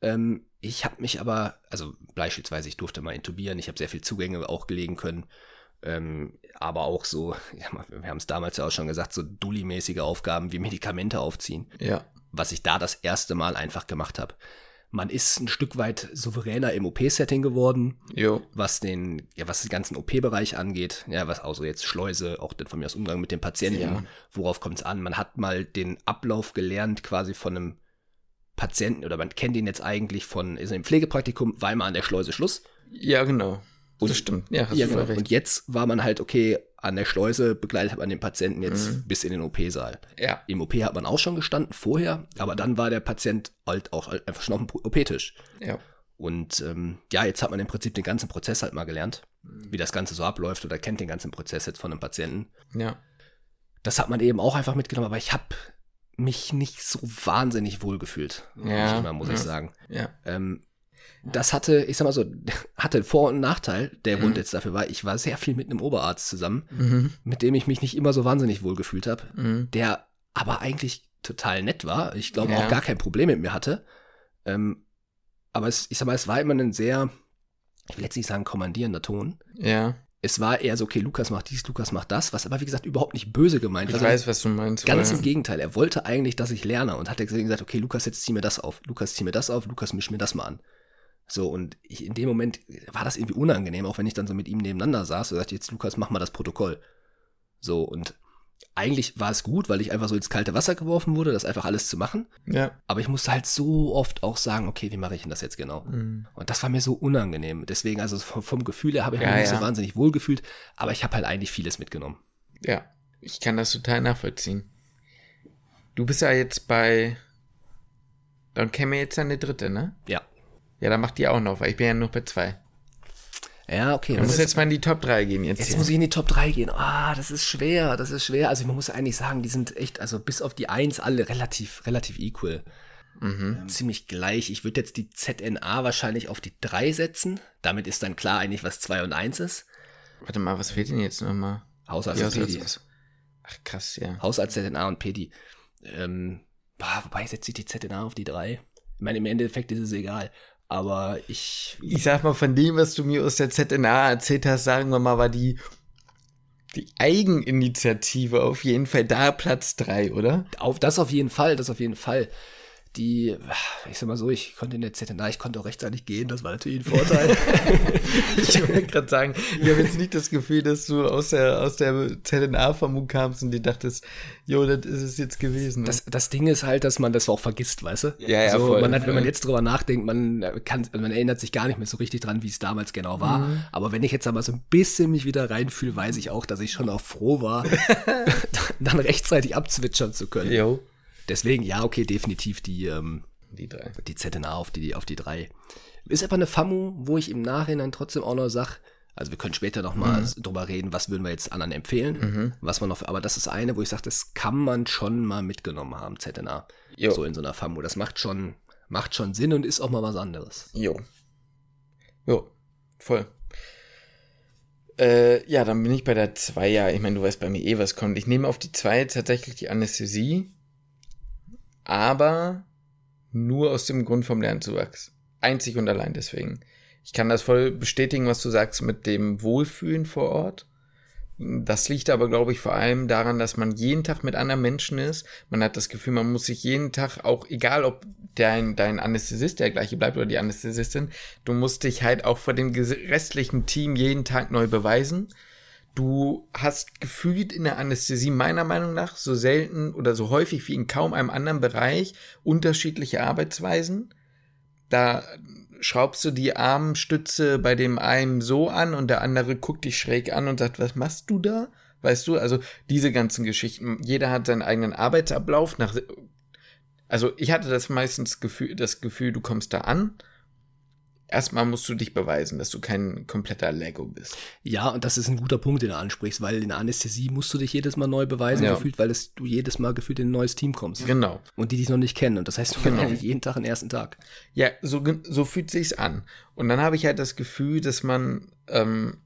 Ähm, ich habe mich aber, also beispielsweise, ich durfte mal intubieren, ich habe sehr viel Zugänge auch gelegen können, ähm, aber auch so, (laughs) ja, wir haben es damals ja auch schon gesagt, so Dulli-mäßige Aufgaben wie Medikamente aufziehen, Ja. was ich da das erste Mal einfach gemacht habe. Man ist ein Stück weit souveräner im OP-Setting geworden, Jo. was den, ja, was den ganzen OP-Bereich angeht, ja, was also jetzt Schleuse, auch dann von mir aus Umgang mit dem Patienten, Ja. worauf kommt es an? Man hat mal den Ablauf gelernt, quasi von einem Patienten, oder man kennt ihn jetzt eigentlich von, ist im Pflegepraktikum, war immer an der Schleuse Schluss. Ja, genau. Und- das stimmt. Ja, Ja, genau. Und jetzt war man halt, okay, an der Schleuse begleitet man den Patienten jetzt Mhm. bis in den OP-Saal. Ja. Im OP hat man auch schon gestanden vorher, aber dann war der Patient halt auch halt einfach schon auf dem OP-Tisch. Ja. Und ähm, ja, jetzt hat man im Prinzip den ganzen Prozess halt mal gelernt, Mhm. wie das Ganze so abläuft oder kennt den ganzen Prozess jetzt von einem Patienten. Ja. Das hat man eben auch einfach mitgenommen, aber ich habe mich nicht so wahnsinnig wohl gefühlt, Ja, immer, muss ja. ich sagen. Ja. Ähm, das hatte, ich sag mal so, (laughs) hatte einen Vor- und Nachteil. Der Mhm. Grund jetzt dafür war, ich war sehr viel mit einem Oberarzt zusammen, Mhm. mit dem ich mich nicht immer so wahnsinnig wohl gefühlt habe, Mhm. der aber eigentlich total nett war. Ich glaube Ja. auch gar kein Problem mit mir hatte. Ähm, aber es, ich sag mal, es war immer ein sehr, ich will jetzt nicht sagen kommandierender Ton. Ja. Es war eher so, okay, Lukas macht dies, Lukas macht das, was aber wie gesagt überhaupt nicht böse gemeint Ich war. weiß, was du meinst. Ganz im Gegenteil, er wollte eigentlich, dass ich lerne und hat deswegen gesagt, okay, Lukas, jetzt zieh mir das auf, Lukas, zieh mir das auf, Lukas, misch mir das mal an. So, und ich, in dem Moment war das irgendwie unangenehm, auch wenn ich dann so mit ihm nebeneinander saß und sagte, jetzt Lukas, mach mal das Protokoll. So, und eigentlich war es gut, weil ich einfach so ins kalte Wasser geworfen wurde, das einfach alles zu machen. Ja. Aber ich musste halt so oft auch sagen, okay, wie mache ich denn das jetzt genau? Mhm. Und das war mir so unangenehm. Deswegen, also vom, vom Gefühl her habe ich Ja, mich nicht ja. so wahnsinnig wohl gefühlt, aber ich habe halt eigentlich vieles mitgenommen. Ja. Ich kann das total nachvollziehen. Du bist ja jetzt bei. Dann käme jetzt eine dritte, ne? Ja. Ja, dann mach die auch noch, weil ich bin ja nur bei zwei. Ja, okay. Du musst jetzt mal in die Top 3 gehen jetzt. Jetzt hier. muss ich in die Top 3 gehen. Ah, das ist schwer, das ist schwer. Also man muss eigentlich sagen, die sind echt, also bis auf die 1 alle relativ, relativ equal. Mhm. Ziemlich gleich. Ich würde jetzt die ZNA wahrscheinlich auf die 3 setzen. Damit ist dann klar eigentlich, was 2 und 1 ist. Warte mal, was fehlt denn jetzt nochmal? Hausarzt Ja, und Pedi. Ach, krass, ja. Hausarzt, ZNA und Pedi. Ähm, boah, wobei setze ich die ZNA auf die 3. Ich meine, im Endeffekt ist es egal. Aber ich, Ich sag mal, von dem, was du mir aus der ZNA erzählt hast, sagen wir mal, war die, die Eigeninitiative auf jeden Fall da Platz 3, oder? Auf das auf jeden Fall, das auf jeden Fall. Die, ich sag mal so, ich konnte in der ZNA, ich konnte auch rechtzeitig gehen, das war natürlich ein Vorteil. (laughs) Ich wollte gerade sagen, ich habe jetzt nicht das Gefühl, dass du aus der, aus der ZNA-Vermutung kamst und dir dachtest, jo, das ist es jetzt gewesen. ne? Das, das Ding ist halt, dass man das auch vergisst, weißt du? Ja, ja, so, voll, man hat, wenn man jetzt drüber nachdenkt, man kann, man erinnert sich gar nicht mehr so richtig dran, wie es damals genau war. Mhm. Aber wenn ich jetzt aber so ein bisschen mich wieder reinfühle, weiß ich auch, dass ich schon auch froh war, (laughs) dann rechtzeitig abzwitschern zu können. Jo. Deswegen, ja, okay, definitiv die, ähm, Die drei. die ZNA auf die, auf die drei. Ist aber eine FAMU, wo ich im Nachhinein trotzdem auch noch sag, also wir können später noch mal Mhm. drüber reden, was würden wir jetzt anderen empfehlen, was man noch, aber das ist eine, wo ich sage, das kann man schon mal mitgenommen haben, ZNA. Jo. So in so einer FAMU. Das macht schon, macht schon Sinn und ist auch mal was anderes. Jo. Jo, voll. Äh, ja, dann bin ich bei der 2, ja. Ich meine, du weißt bei mir eh, was kommt. Ich nehme auf die 2 tatsächlich die Anästhesie, aber nur aus dem Grund vom Lernzuwachs. Einzig und allein deswegen. Ich kann das voll bestätigen, was du sagst mit dem Wohlfühlen vor Ort. Das liegt aber, glaube ich, vor allem daran, dass man jeden Tag mit anderen Menschen ist. Man hat das Gefühl, man muss sich jeden Tag auch, egal ob dein, dein Anästhesist der gleiche bleibt oder die Anästhesistin, du musst dich halt auch vor dem restlichen Team jeden Tag neu beweisen. Du hast gefühlt in der Anästhesie meiner Meinung nach so selten oder so häufig wie in kaum einem anderen Bereich unterschiedliche Arbeitsweisen. Da schraubst du die Armstütze bei dem einen so an und der andere guckt dich schräg an und sagt, was machst du da? Weißt du, also diese ganzen Geschichten. Jeder hat seinen eigenen Arbeitsablauf. Nach, also ich hatte das meistens Gefühl, das Gefühl, du kommst da an. Erstmal musst du dich beweisen, dass du kein kompletter Lego bist. Ja, und das ist ein guter Punkt, den du ansprichst, weil in der Anästhesie musst du dich jedes Mal neu beweisen, Ja. gefühlt, weil es, du jedes Mal gefühlt in ein neues Team kommst. Genau. Und die dich noch nicht kennen. Und das heißt, du Genau. eigentlich (laughs) jeden Tag den ersten Tag. Ja, so, so fühlt sich's an. Und dann habe ich halt das Gefühl, dass man ähm,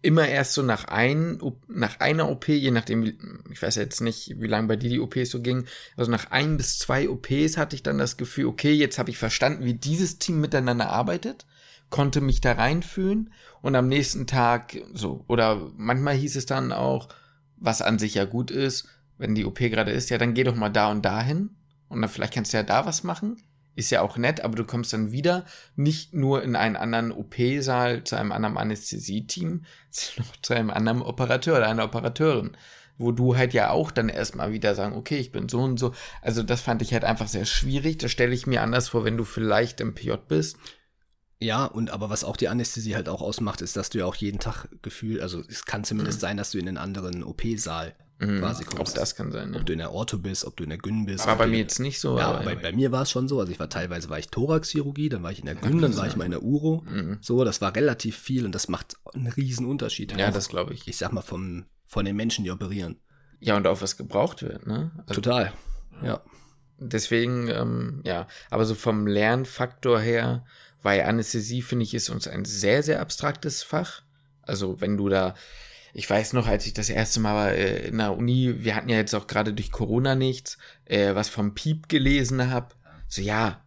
immer erst so nach, ein, nach einer OP, je nachdem, ich weiß jetzt nicht, wie lange bei dir die OPs so ging, also nach ein bis zwei OPs hatte ich dann das Gefühl, okay, jetzt habe ich verstanden, wie dieses Team miteinander arbeitet, konnte mich da reinfühlen und am nächsten Tag so, oder manchmal hieß es dann auch, was an sich ja gut ist, wenn die OP gerade ist, ja, dann geh doch mal da und dahin und dann vielleicht kannst du ja da was machen. Ist ja auch nett, aber du kommst dann wieder nicht nur in einen anderen OP-Saal zu einem anderen Anästhesie-Team, (laughs) sondern auch zu einem anderen Operateur oder einer Operateurin, wo du halt ja auch dann erstmal wieder sagen, okay, ich bin so und so. Also das fand ich halt einfach sehr schwierig. Das stelle ich mir anders vor, wenn du vielleicht im PJ bist. Ja, und aber was auch die Anästhesie halt auch ausmacht, ist, dass du ja auch jeden Tag Gefühl, also es kann zumindest sein, dass du in einen anderen OP-Saal Mhm. quasi Auch kommst. das kann sein. Ja. Ob du in der Ortho bist, ob du in der Gyn bist. Aber ob bei mir jetzt nicht so. Ja, bei, bei mir war es schon so. Also ich war teilweise war ich Thoraxchirurgie, dann war ich in der Gyn, dann war ich mal in der Uro. Mhm. So, das war relativ viel und das macht einen riesen Unterschied. Ja, Auch, das glaube ich. ich sag mal vom, von den Menschen, die operieren. Ja, und auch was gebraucht wird, ne? Also Total. Ja. Deswegen, ähm, ja, aber so vom Lernfaktor her, weil Anästhesie, finde ich, ist uns ein sehr, sehr abstraktes Fach. Also wenn du da, ich weiß noch, als ich das erste Mal äh, in der Uni, wir hatten ja jetzt auch gerade durch Corona nichts, äh, was vom Piep gelesen habe, so ja,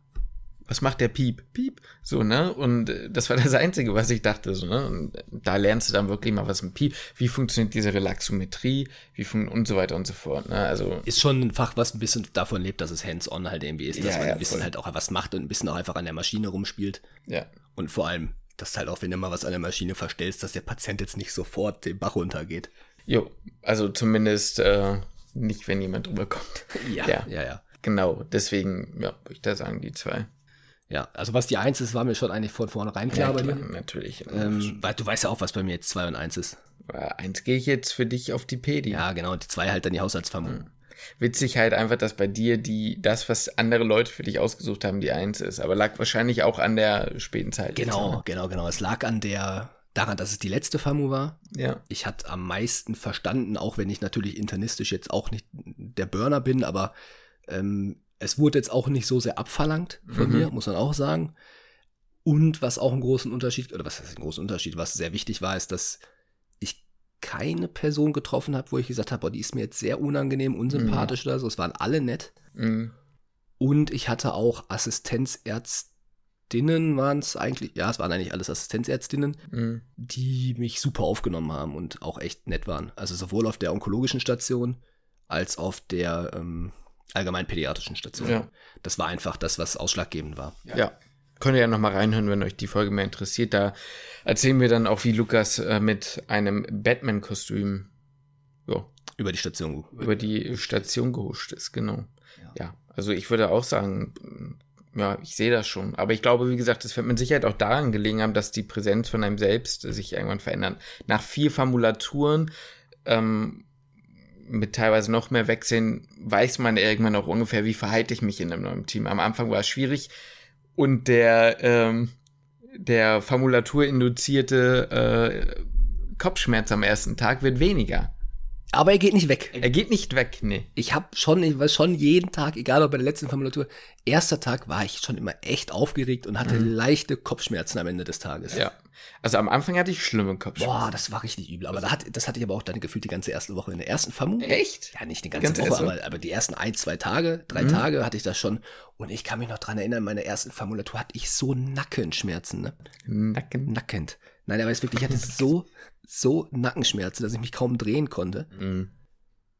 was macht der Piep? Piep. So, ne? Und äh, das war das Einzige, was ich dachte, so, ne? Und da lernst du dann wirklich mal was mit Piep. Wie funktioniert diese Relaxometrie? Wie fun und so weiter und so fort, ne? Also. Ist schon ein Fach, was ein bisschen davon lebt, dass es hands-on halt irgendwie ist, dass Ja, man ja, ein bisschen voll. halt auch was macht und ein bisschen auch einfach an der Maschine rumspielt. Ja. Und vor allem, dass halt auch, wenn du mal was an der Maschine verstellst, dass der Patient jetzt nicht sofort den Bach runtergeht. Jo, also zumindest äh, nicht, wenn jemand drüber kommt. (laughs) ja, Ja. ja. Genau, deswegen, ja, würde ich da sagen, die zwei. Ja, also was die Eins ist, war mir schon eigentlich von vornherein klar bei dir. natürlich. Ähm, weil du weißt ja auch, was bei mir jetzt zwei und eins ist. Äh, Eins gehe ich jetzt für dich auf die Pedi. Ja, genau, die zwei halt dann die Haushaltsvermutung. Witzig halt einfach, dass bei dir die, das, was andere Leute für dich ausgesucht haben, die Eins ist. Aber lag wahrscheinlich auch an der späten Zeit. Genau, genau, genau. Es lag an der, daran, dass es die letzte FAMU war. Ja. Ich hatte am meisten verstanden, auch wenn ich natürlich internistisch jetzt auch nicht der Burner bin, aber ähm, es wurde jetzt auch nicht so sehr abverlangt von Mhm. mir, muss man auch sagen. Und was auch einen großen Unterschied, oder was heißt einen großen Unterschied, was sehr wichtig war, ist, dass keine Person getroffen habe, wo ich gesagt habe, boah, die ist mir jetzt sehr unangenehm, unsympathisch oder so. Es waren alle nett. Mhm. Und ich hatte auch Assistenzärztinnen, waren es eigentlich, ja, es waren eigentlich alles Assistenzärztinnen, Mhm. die mich super aufgenommen haben und auch echt nett waren. Also sowohl auf der onkologischen Station als auf der ähm, allgemein pädiatrischen Station. Ja. Das war einfach das, was ausschlaggebend war. Ja. Könnt ihr ja nochmal reinhören, wenn euch die Folge mehr interessiert. Da erzählen wir dann auch, wie Lukas äh, mit einem Batman-Kostüm ja, Über die Station. über die Station gehuscht ist, genau. Ja. Ja. also ich würde auch sagen, ja, ich sehe das schon. Aber ich glaube, wie gesagt, es wird mit Sicherheit auch daran gelegen haben, dass die Präsenz von einem selbst sich irgendwann verändert. Nach vier Formulaturen, ähm, mit teilweise noch mehr Wechseln, weiß man irgendwann auch ungefähr, wie verhalte ich mich in einem neuen Team. Am Anfang war es schwierig und der, ähm, der Formulatur induzierte äh, Kopfschmerz am ersten Tag wird weniger. Aber er geht nicht weg. Er geht nicht weg, nee. Ich habe schon, ich war schon jeden Tag, egal ob bei der letzten Formulatur, erster Tag war ich schon immer echt aufgeregt und hatte leichte Kopfschmerzen am Ende des Tages. Mhm. Ja. Also am Anfang hatte ich schlimme Kopfschmerzen. Boah, das war richtig übel. Aber da hat, das hatte ich aber auch dann gefühlt die ganze erste Woche. In der ersten FAMU. Echt? Ja, nicht die ganze, Ganze Woche, aber, aber die ersten ein, zwei Tage, drei Mhm. Tage hatte ich das schon. Und ich kann mich noch dran erinnern, in meiner ersten Formulatur hatte ich so Nackenschmerzen, ne? Nacken. Nackend. Nein, aber es wirklich, ich hatte (laughs) so, so Nackenschmerzen, dass ich mich kaum drehen konnte. Mhm.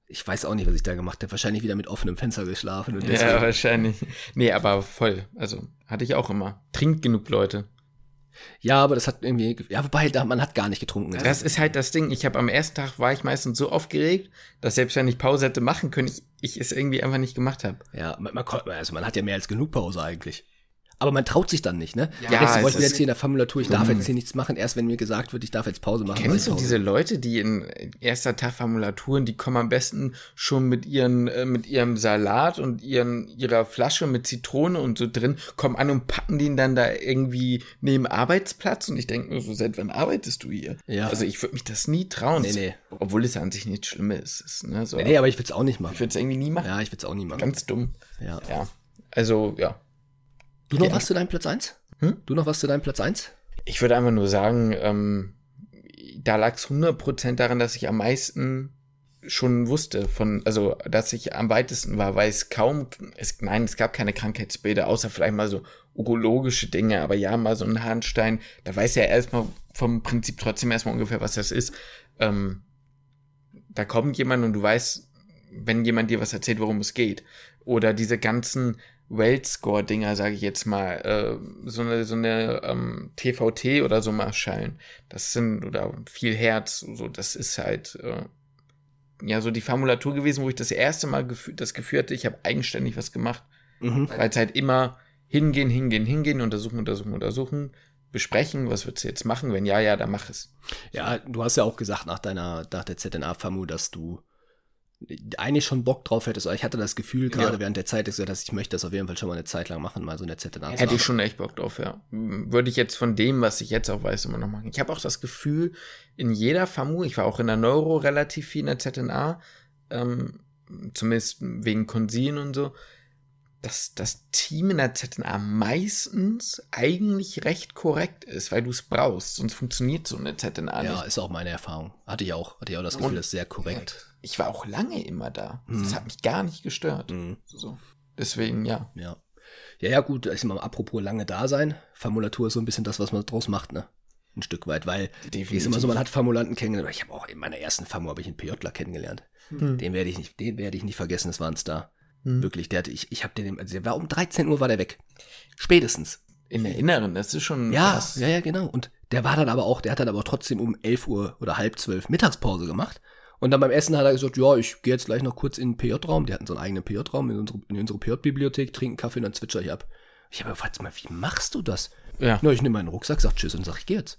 Ich weiß auch nicht, was ich da gemacht habe. Wahrscheinlich wieder mit offenem Fenster geschlafen. Und Ja, wahrscheinlich. Nee, aber voll. Also, hatte ich auch immer. Trinkt genug, Leute. ja, aber das hat irgendwie, ja, wobei, da, man hat gar nicht getrunken. Das ist halt das Ding. Ich habe am ersten Tag war ich meistens so aufgeregt, dass selbst wenn ich Pause hätte machen können, ich, ich es irgendwie einfach nicht gemacht habe. Ja, man, man, also man hat ja mehr als genug Pause eigentlich. Aber man traut sich dann nicht, ne? Ja, Ja, ich bin ist- jetzt hier in der Formulatur, ich darf jetzt hier nichts machen, erst wenn mir gesagt wird, ich darf jetzt Pause machen. Kennst du ich diese. Leute, die in erster Tag Formulaturen, die kommen am besten schon mit ihren äh, mit ihrem Salat und ihren ihrer Flasche mit Zitrone und so drin, kommen an und packen den dann da irgendwie neben Arbeitsplatz und ich denke mir so, seit wann arbeitest du hier? Ja. Also ich würde mich das nie trauen. Nee, nee. Obwohl es an sich nichts Schlimmes ist. Ne? So, Nee, nee, aber ich will es auch nicht machen. ich würde es irgendwie nie machen. Ja, ich will es auch nie machen. Ganz dumm. Ja. Ja. Also, ja. Du noch Ja. was zu deinem Platz 1? Hm? Du noch was zu deinem Platz 1? Ich würde einfach nur sagen, ähm, da lag es 100% daran, dass ich am meisten schon wusste von, also, dass ich am weitesten war, weil es kaum, es, nein, es gab keine Krankheitsbilder, außer vielleicht mal so urologische Dinge, aber ja, mal so ein Harnstein, da weiß ja erstmal vom Prinzip trotzdem erstmal ungefähr, was das ist. Ähm, da kommt jemand und du weißt, wenn jemand dir was erzählt, worum es geht. Oder diese ganzen Weltscore-Dinger, sage ich jetzt mal, äh, so eine, so eine ähm, TVT oder so Marschallen. Das sind, oder viel Herz, so, das ist halt, äh, ja, so die Formulatur gewesen, wo ich das erste Mal gefü das Gefühl hatte, ich habe eigenständig was gemacht. Mhm. Weil es halt immer hingehen, hingehen, hingehen, untersuchen, untersuchen, untersuchen, besprechen, was würdest du jetzt machen? Wenn ja, ja, dann mach es. Ja, du hast ja auch gesagt nach deiner, nach der ZNA-FAMU, dass du eigentlich schon Bock drauf hättest. Aber ich hatte das Gefühl, gerade Ja. während der Zeit, dass ich möchte das auf jeden Fall schon mal eine Zeit lang machen, mal so eine ZNA Hätte ich schon echt Bock drauf, ja. Würde ich jetzt von dem, was ich jetzt auch weiß, immer noch machen. Ich habe auch das Gefühl, in jeder FAMU, ich war auch in der Neuro relativ viel in der ZNA, ähm, zumindest wegen Konsilien und so, dass das Team in der ZNA meistens eigentlich recht korrekt ist, weil du es brauchst, sonst funktioniert so eine ZNA Ja, nicht. ist auch meine Erfahrung. Hatte ich auch. Hatte ich auch das Gefühl, Und- das ist sehr korrekt. Ich war auch lange immer da. Mhm. Das hat mich gar nicht gestört. Mhm. So. Deswegen, ja. Ja. Ja, ja, gut, ich mal apropos lange da sein. Formulatur ist so ein bisschen das, was man draus macht, ne? Ein Stück weit, weil Definitiv. ist immer so, man hat Formulanten kennengelernt. Ich habe auch in meiner ersten Famu habe ich einen PJler kennengelernt. Hm. Den werde ich nicht, den werde ich nicht vergessen, das war ein Star. Wirklich, der hatte, ich, ich habe den, also der war um 13 Uhr war der weg. Spätestens. In der Inneren, das ist schon Ja, krass. ja, ja, genau. Und der war dann aber auch, der hat dann aber trotzdem um 11 Uhr oder halb zwölf Mittagspause gemacht. Und dann beim Essen hat er gesagt, ja, ich gehe jetzt gleich noch kurz in den PJ-Raum. Die hatten so einen eigenen PJ-Raum in unsere, in unsere PJ-Bibliothek, trinken Kaffee und dann zwitscher ich ab. Ich habe gefragt, mal, wie machst du das? Ja. Na, ich nehme meinen Rucksack, sag Tschüss und sag, ich geh jetzt.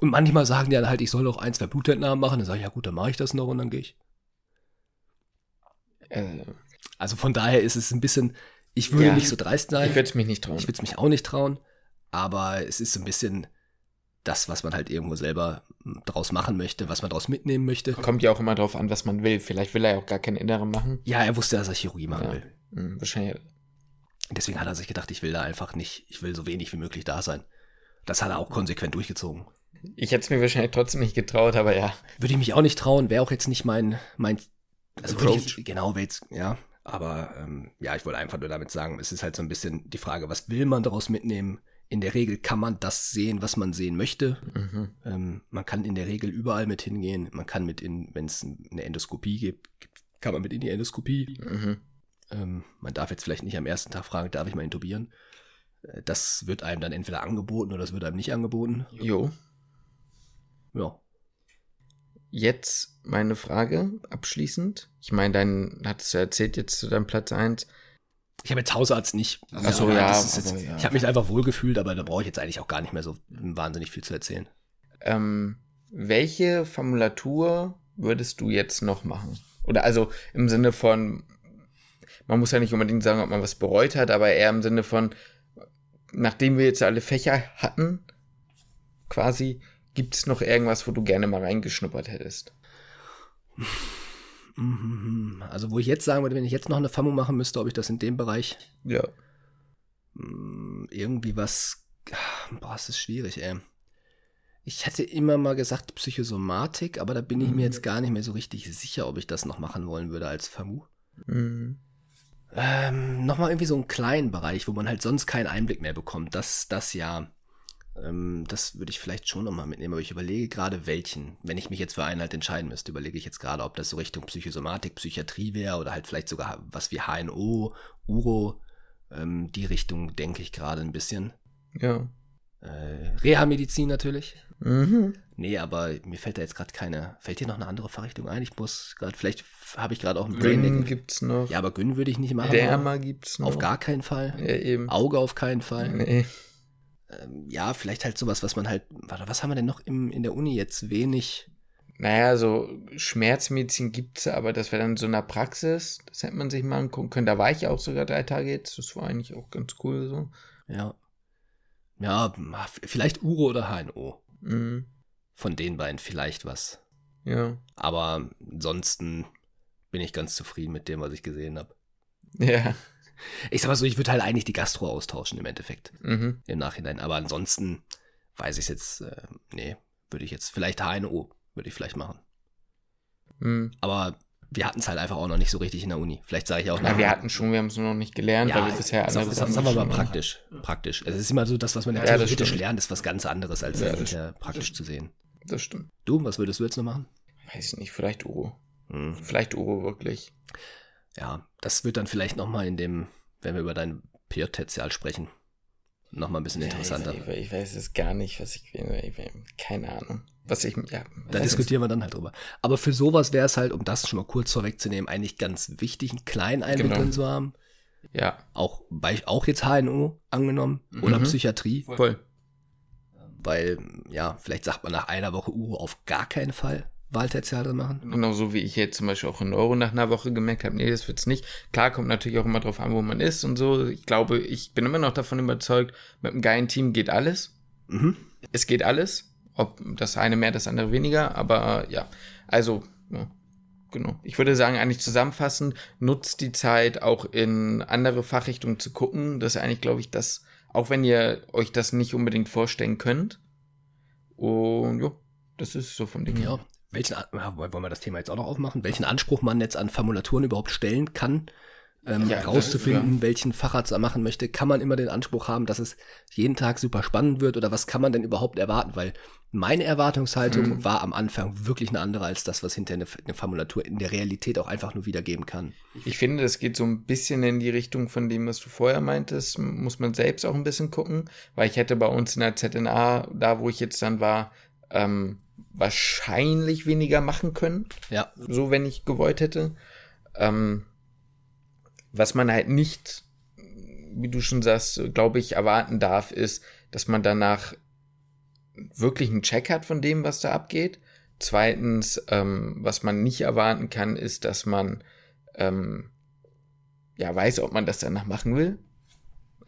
Und manchmal sagen die dann halt, ich soll noch ein, zwei Blutentnahmen machen. Dann sage ich, ja gut, dann mache ich das noch und dann gehe ich. Äh, Also von daher ist es ein bisschen, ich würde Ja. nicht so dreist sein. ich würde es mich nicht trauen. Ich würde es mich auch nicht trauen, aber es ist so ein bisschen das, was man halt irgendwo selber hm, draus machen möchte, was man draus mitnehmen möchte. Kommt ja auch immer drauf an, was man will. Vielleicht will er ja auch gar keinen Inneren machen. Ja, er wusste, dass er Chirurgie machen Ja. will. Hm, wahrscheinlich. Deswegen hat er sich gedacht, ich will da einfach nicht, ich will so wenig wie möglich da sein. Das hat er auch konsequent durchgezogen. Ich hätte es mir wahrscheinlich trotzdem nicht getraut, aber ja. Würde ich mich auch nicht trauen, wäre auch jetzt nicht mein, mein, also würde ich jetzt, genau, wäre jetzt, ja, aber ähm, ja, ich wollte einfach nur damit sagen, es ist halt so ein bisschen die Frage, was will man daraus mitnehmen? In der Regel kann man das sehen, was man sehen möchte. Mhm. Ähm, man kann in der Regel überall mit hingehen. Man kann mit in, wenn es eine Endoskopie gibt, kann man mit in die Endoskopie. Mhm. Ähm, man darf jetzt vielleicht nicht am ersten Tag fragen, darf ich mal intubieren? Äh, Das wird einem dann entweder angeboten oder es wird einem nicht angeboten. Jo. Ja. Jetzt meine Frage abschließend. Ich meine, dein, hattest du erzählt jetzt zu deinem Platz 1. Ich habe jetzt Hausarzt nicht. Ach so, ja, das ist jetzt, ja. Ich habe mich einfach wohlgefühlt, aber da brauche ich jetzt eigentlich auch gar nicht mehr so wahnsinnig viel zu erzählen. Ähm, welche Formulatur würdest du jetzt noch machen? Oder also im Sinne von, man muss ja nicht unbedingt sagen, ob man was bereut hat, aber eher im Sinne von, nachdem wir jetzt alle Fächer hatten, quasi, gibt es noch irgendwas, wo du gerne mal reingeschnuppert hättest? (laughs) Also, wo ich jetzt sagen würde, wenn ich jetzt noch eine FAMU machen müsste, ob ich das in dem Bereich Ja. mh, irgendwie was. Boah, es ist schwierig, ey. Ich hätte immer mal gesagt Psychosomatik, aber da bin ich Mhm. mir jetzt gar nicht mehr so richtig sicher, ob ich das noch machen wollen würde als FAMU. Mhm. Ähm, Nochmal irgendwie so einen kleinen Bereich, wo man halt sonst keinen Einblick mehr bekommt. Das, das ja. Ähm, das würde ich vielleicht schon nochmal mitnehmen, aber ich überlege gerade welchen. Wenn ich mich jetzt für einen halt entscheiden müsste, überlege ich jetzt gerade, ob das so Richtung Psychosomatik, Psychiatrie wäre oder halt vielleicht sogar was wie HNO, Uro. Ähm, die Richtung denke ich gerade ein bisschen. Ja. Äh, Reha-Medizin natürlich. Mhm. Nee, aber mir fällt da jetzt gerade keine. Fällt dir noch eine andere Fachrichtung ein? Ich muss gerade, vielleicht habe ich gerade auch ein Brain Gyn gibt's noch. Ja, aber Gyn würde ich nicht machen. Derma gibt's noch. Auf gar keinen Fall. Ja, eben. Auge auf keinen Fall. Nee. Ähm, ja, vielleicht halt sowas, was man halt. Warte, was haben wir denn noch im, in der Uni jetzt? Wenig. Naja, so Schmerzmedizin gibt's, aber das wäre dann so eine Praxis. Das hätte man sich mal angucken können. Da war ich auch sogar drei Tage jetzt. Das war eigentlich auch ganz cool so. Ja. Ja, vielleicht Uro oder HNO. Mhm. Von den beiden vielleicht was. Ja. Aber ansonsten bin ich ganz zufrieden mit dem, was ich gesehen habe. Ja. Ich sag mal so, ich würde halt eigentlich die Gastro austauschen im Endeffekt. Mhm. Im Nachhinein. Aber ansonsten weiß ich jetzt, äh, nee, würde ich jetzt vielleicht HNO, würde ich vielleicht machen. Mhm. Aber wir hatten es halt einfach auch noch nicht so richtig in der Uni. Vielleicht sage ich auch Na, wir hatten schon, wir haben es nur noch nicht gelernt, ja, weil wir bisher andere sagen, Sachen sagen wir mal schon- praktisch. Praktisch. Es ist immer so, das, was man ja, Ja, das theoretisch lernt, ist was ganz anderes, als Ja, das das hinterher praktisch zu sehen. Das stimmt. Du, was würdest du jetzt noch machen? Weiß ich nicht, vielleicht Uro. Hm. Vielleicht Uro wirklich. Ja, das wird dann vielleicht nochmal in dem, wenn wir über dein PJ-Tertial sprechen, nochmal ein bisschen interessanter. Ja, ich, ich weiß es gar nicht, was ich, ich keine Ahnung. Was ich, ja. Da diskutieren wir dann halt drüber. Aber für sowas wäre es halt, um das schon mal kurz vorwegzunehmen, eigentlich ganz wichtig, einen kleinen Einblick Genau. drin zu haben. Ja, Auch, bei, auch jetzt HNO angenommen oder Mhm. Psychiatrie, voll. weil, ja, vielleicht sagt man nach einer Woche Uro auf gar keinen Fall Wahltertial drin machen. Genau so wie ich jetzt zum Beispiel auch in Neuro nach einer Woche gemerkt habe, nee, das wird's nicht. Klar, kommt natürlich auch immer drauf an, wo man ist und so. Ich glaube, ich bin immer noch davon überzeugt, mit einem geilen Team geht alles. Mhm. Es geht alles. Ob das eine mehr, das andere weniger, aber ja. Also, ja, genau. Ich würde sagen, eigentlich zusammenfassend, nutzt die Zeit auch in andere Fachrichtungen zu gucken. Das ist eigentlich, glaube ich, das, auch wenn ihr euch das nicht unbedingt vorstellen könnt. Und ja, das ist so vom Ding her. Ja. Welchen, ja, wollen wir das Thema jetzt auch noch aufmachen? Welchen Anspruch man jetzt an Formulaturen überhaupt stellen kann, ähm, Ja, rauszufinden, das- welchen Facharzt er machen möchte. Kann man immer den Anspruch haben, dass es jeden Tag super spannend wird oder was kann man denn überhaupt erwarten? Weil meine Erwartungshaltung Mhm. war am Anfang wirklich eine andere als das, was hinter eine, eine Formulatur in der Realität auch einfach nur wiedergeben kann. Ich finde, das geht so ein bisschen in die Richtung von dem, was du vorher meintest. Muss man selbst auch ein bisschen gucken, weil ich hätte bei uns in der ZNA, da wo ich jetzt dann war, ähm, wahrscheinlich weniger machen können. Ja, So, wenn ich gewollt hätte. Ähm, was man halt nicht, wie du schon sagst, glaube ich, erwarten darf, ist, dass man danach wirklich einen Check hat von dem, was da abgeht. Zweitens, ähm, was man nicht erwarten kann, ist, dass man ähm, ja weiß, ob man das danach machen will.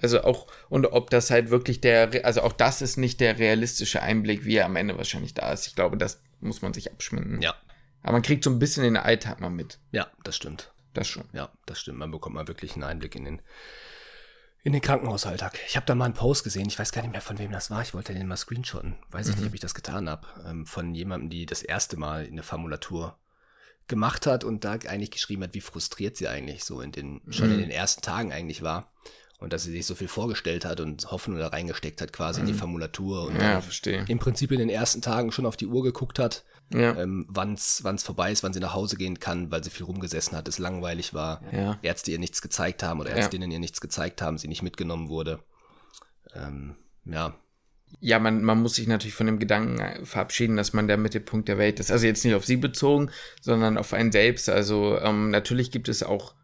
Also auch, und ob das halt wirklich der, also auch das ist nicht der realistische Einblick, wie er am Ende wahrscheinlich da ist. Ich glaube, das muss man sich abschminken. ja, Aber man kriegt so ein bisschen den Alltag mal mit. ja, das stimmt. Das schon. Ja, das stimmt. Man bekommt mal wirklich einen Einblick in den, in den Krankenhausalltag. Ich habe da mal einen Post gesehen. Ich weiß gar nicht mehr, von wem das war. Ich wollte den mal screenshotten. Weiß ich nicht, ob ich das getan habe. Ähm, von jemandem, die das erste Mal eine Formulatur gemacht hat und da eigentlich geschrieben hat, wie frustriert sie eigentlich so in den, schon in den ersten Tagen eigentlich war. Und dass sie sich so viel vorgestellt hat und Hoffnung da reingesteckt hat, quasi in die Formulatur und Ja, im Prinzip in den ersten Tagen schon auf die Uhr geguckt hat, Ja. ähm, wann es vorbei ist, wann sie nach Hause gehen kann, weil sie viel rumgesessen hat, es langweilig war, Ja. Ärzte ihr nichts gezeigt haben oder. Ärztinnen ihr nichts gezeigt haben, sie nicht mitgenommen wurde. Ähm, ja, Ja, man, man muss sich natürlich von dem Gedanken äh, verabschieden, dass man der Mittelpunkt der Welt ist. Also jetzt nicht auf sie bezogen, sondern auf einen selbst. Also ähm, natürlich gibt es auch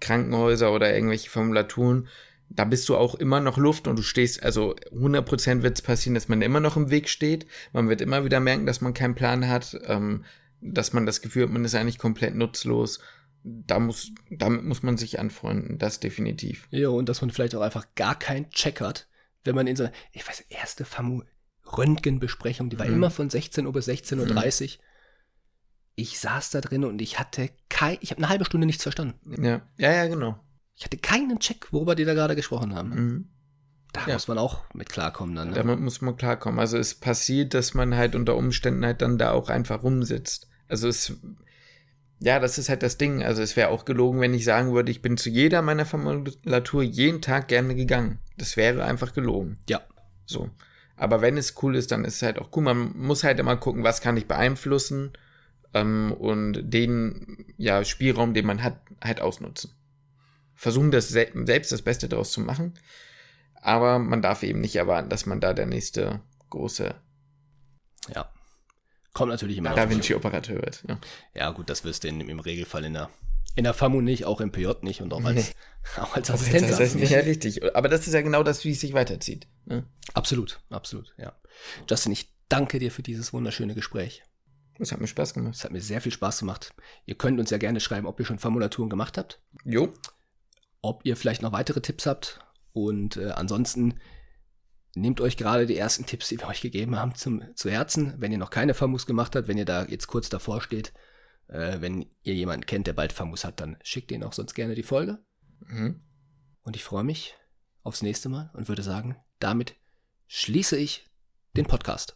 Krankenhäuser oder irgendwelche Formulaturen. Da bist du auch immer noch Luft und du stehst, also 100% wird es passieren, dass man immer noch im Weg steht. Man wird immer wieder merken, dass man keinen Plan hat, ähm, dass man das Gefühl hat, man ist eigentlich komplett nutzlos. Da muss, damit muss man sich anfreunden, das definitiv. Ja, und dass man vielleicht auch einfach gar keinen Check hat, wenn man in so, ich weiß, erste Famu Röntgenbesprechung, die war Mhm. immer von 16 Uhr bis 16.30 Uhr. Ich saß da drin und ich hatte kein, ich habe eine halbe Stunde nichts verstanden. Ja, ja, ja, genau. Ich hatte keinen Check, worüber die da gerade gesprochen haben. Mhm. Da Ja. muss man auch mit klarkommen dann. Ne? Damit muss man klarkommen. Also es passiert, dass man halt unter Umständen halt dann da auch einfach rumsitzt. Also es, ja, das ist halt das Ding. Also es wäre auch gelogen, wenn ich sagen würde, ich bin zu jeder meiner Formulatur jeden Tag gerne gegangen. Das wäre einfach gelogen. Ja, So. Aber wenn es cool ist, dann ist es halt auch cool. Man muss halt immer gucken, was kann ich beeinflussen ähm, und den ja, Spielraum, den man hat, halt ausnutzen. Versuchen, das sel selbst das Beste daraus zu machen. Aber man darf eben nicht erwarten, dass man da der nächste große ja. Kommt natürlich immer Da Vinci-Operateur wird. Ja. Ja, gut, das wirst du in, im Regelfall in der, in der FAMU nicht, auch im PJ nicht und auch als, (laughs) auch als Assistenzarzt Das ist nicht. ja richtig. Aber das ist ja genau das, wie es sich weiterzieht. Ne? Absolut, absolut, ja. Justin, ich danke dir für dieses wunderschöne Gespräch. Das hat mir Spaß gemacht. Es hat mir sehr viel Spaß gemacht. Ihr könnt uns ja gerne schreiben, ob ihr schon Formulaturen gemacht habt, Jo. Ob ihr vielleicht noch weitere Tipps habt und äh, ansonsten nehmt euch gerade die ersten Tipps, die wir euch gegeben haben, zum, zu Herzen. Wenn ihr noch keine Famus gemacht habt, wenn ihr da jetzt kurz davor steht, äh, wenn ihr jemanden kennt, der bald Famus hat, dann schickt ihn auch sonst gerne die Folge. Mhm. Und ich freue mich aufs nächste Mal und würde sagen, damit schließe ich den Podcast.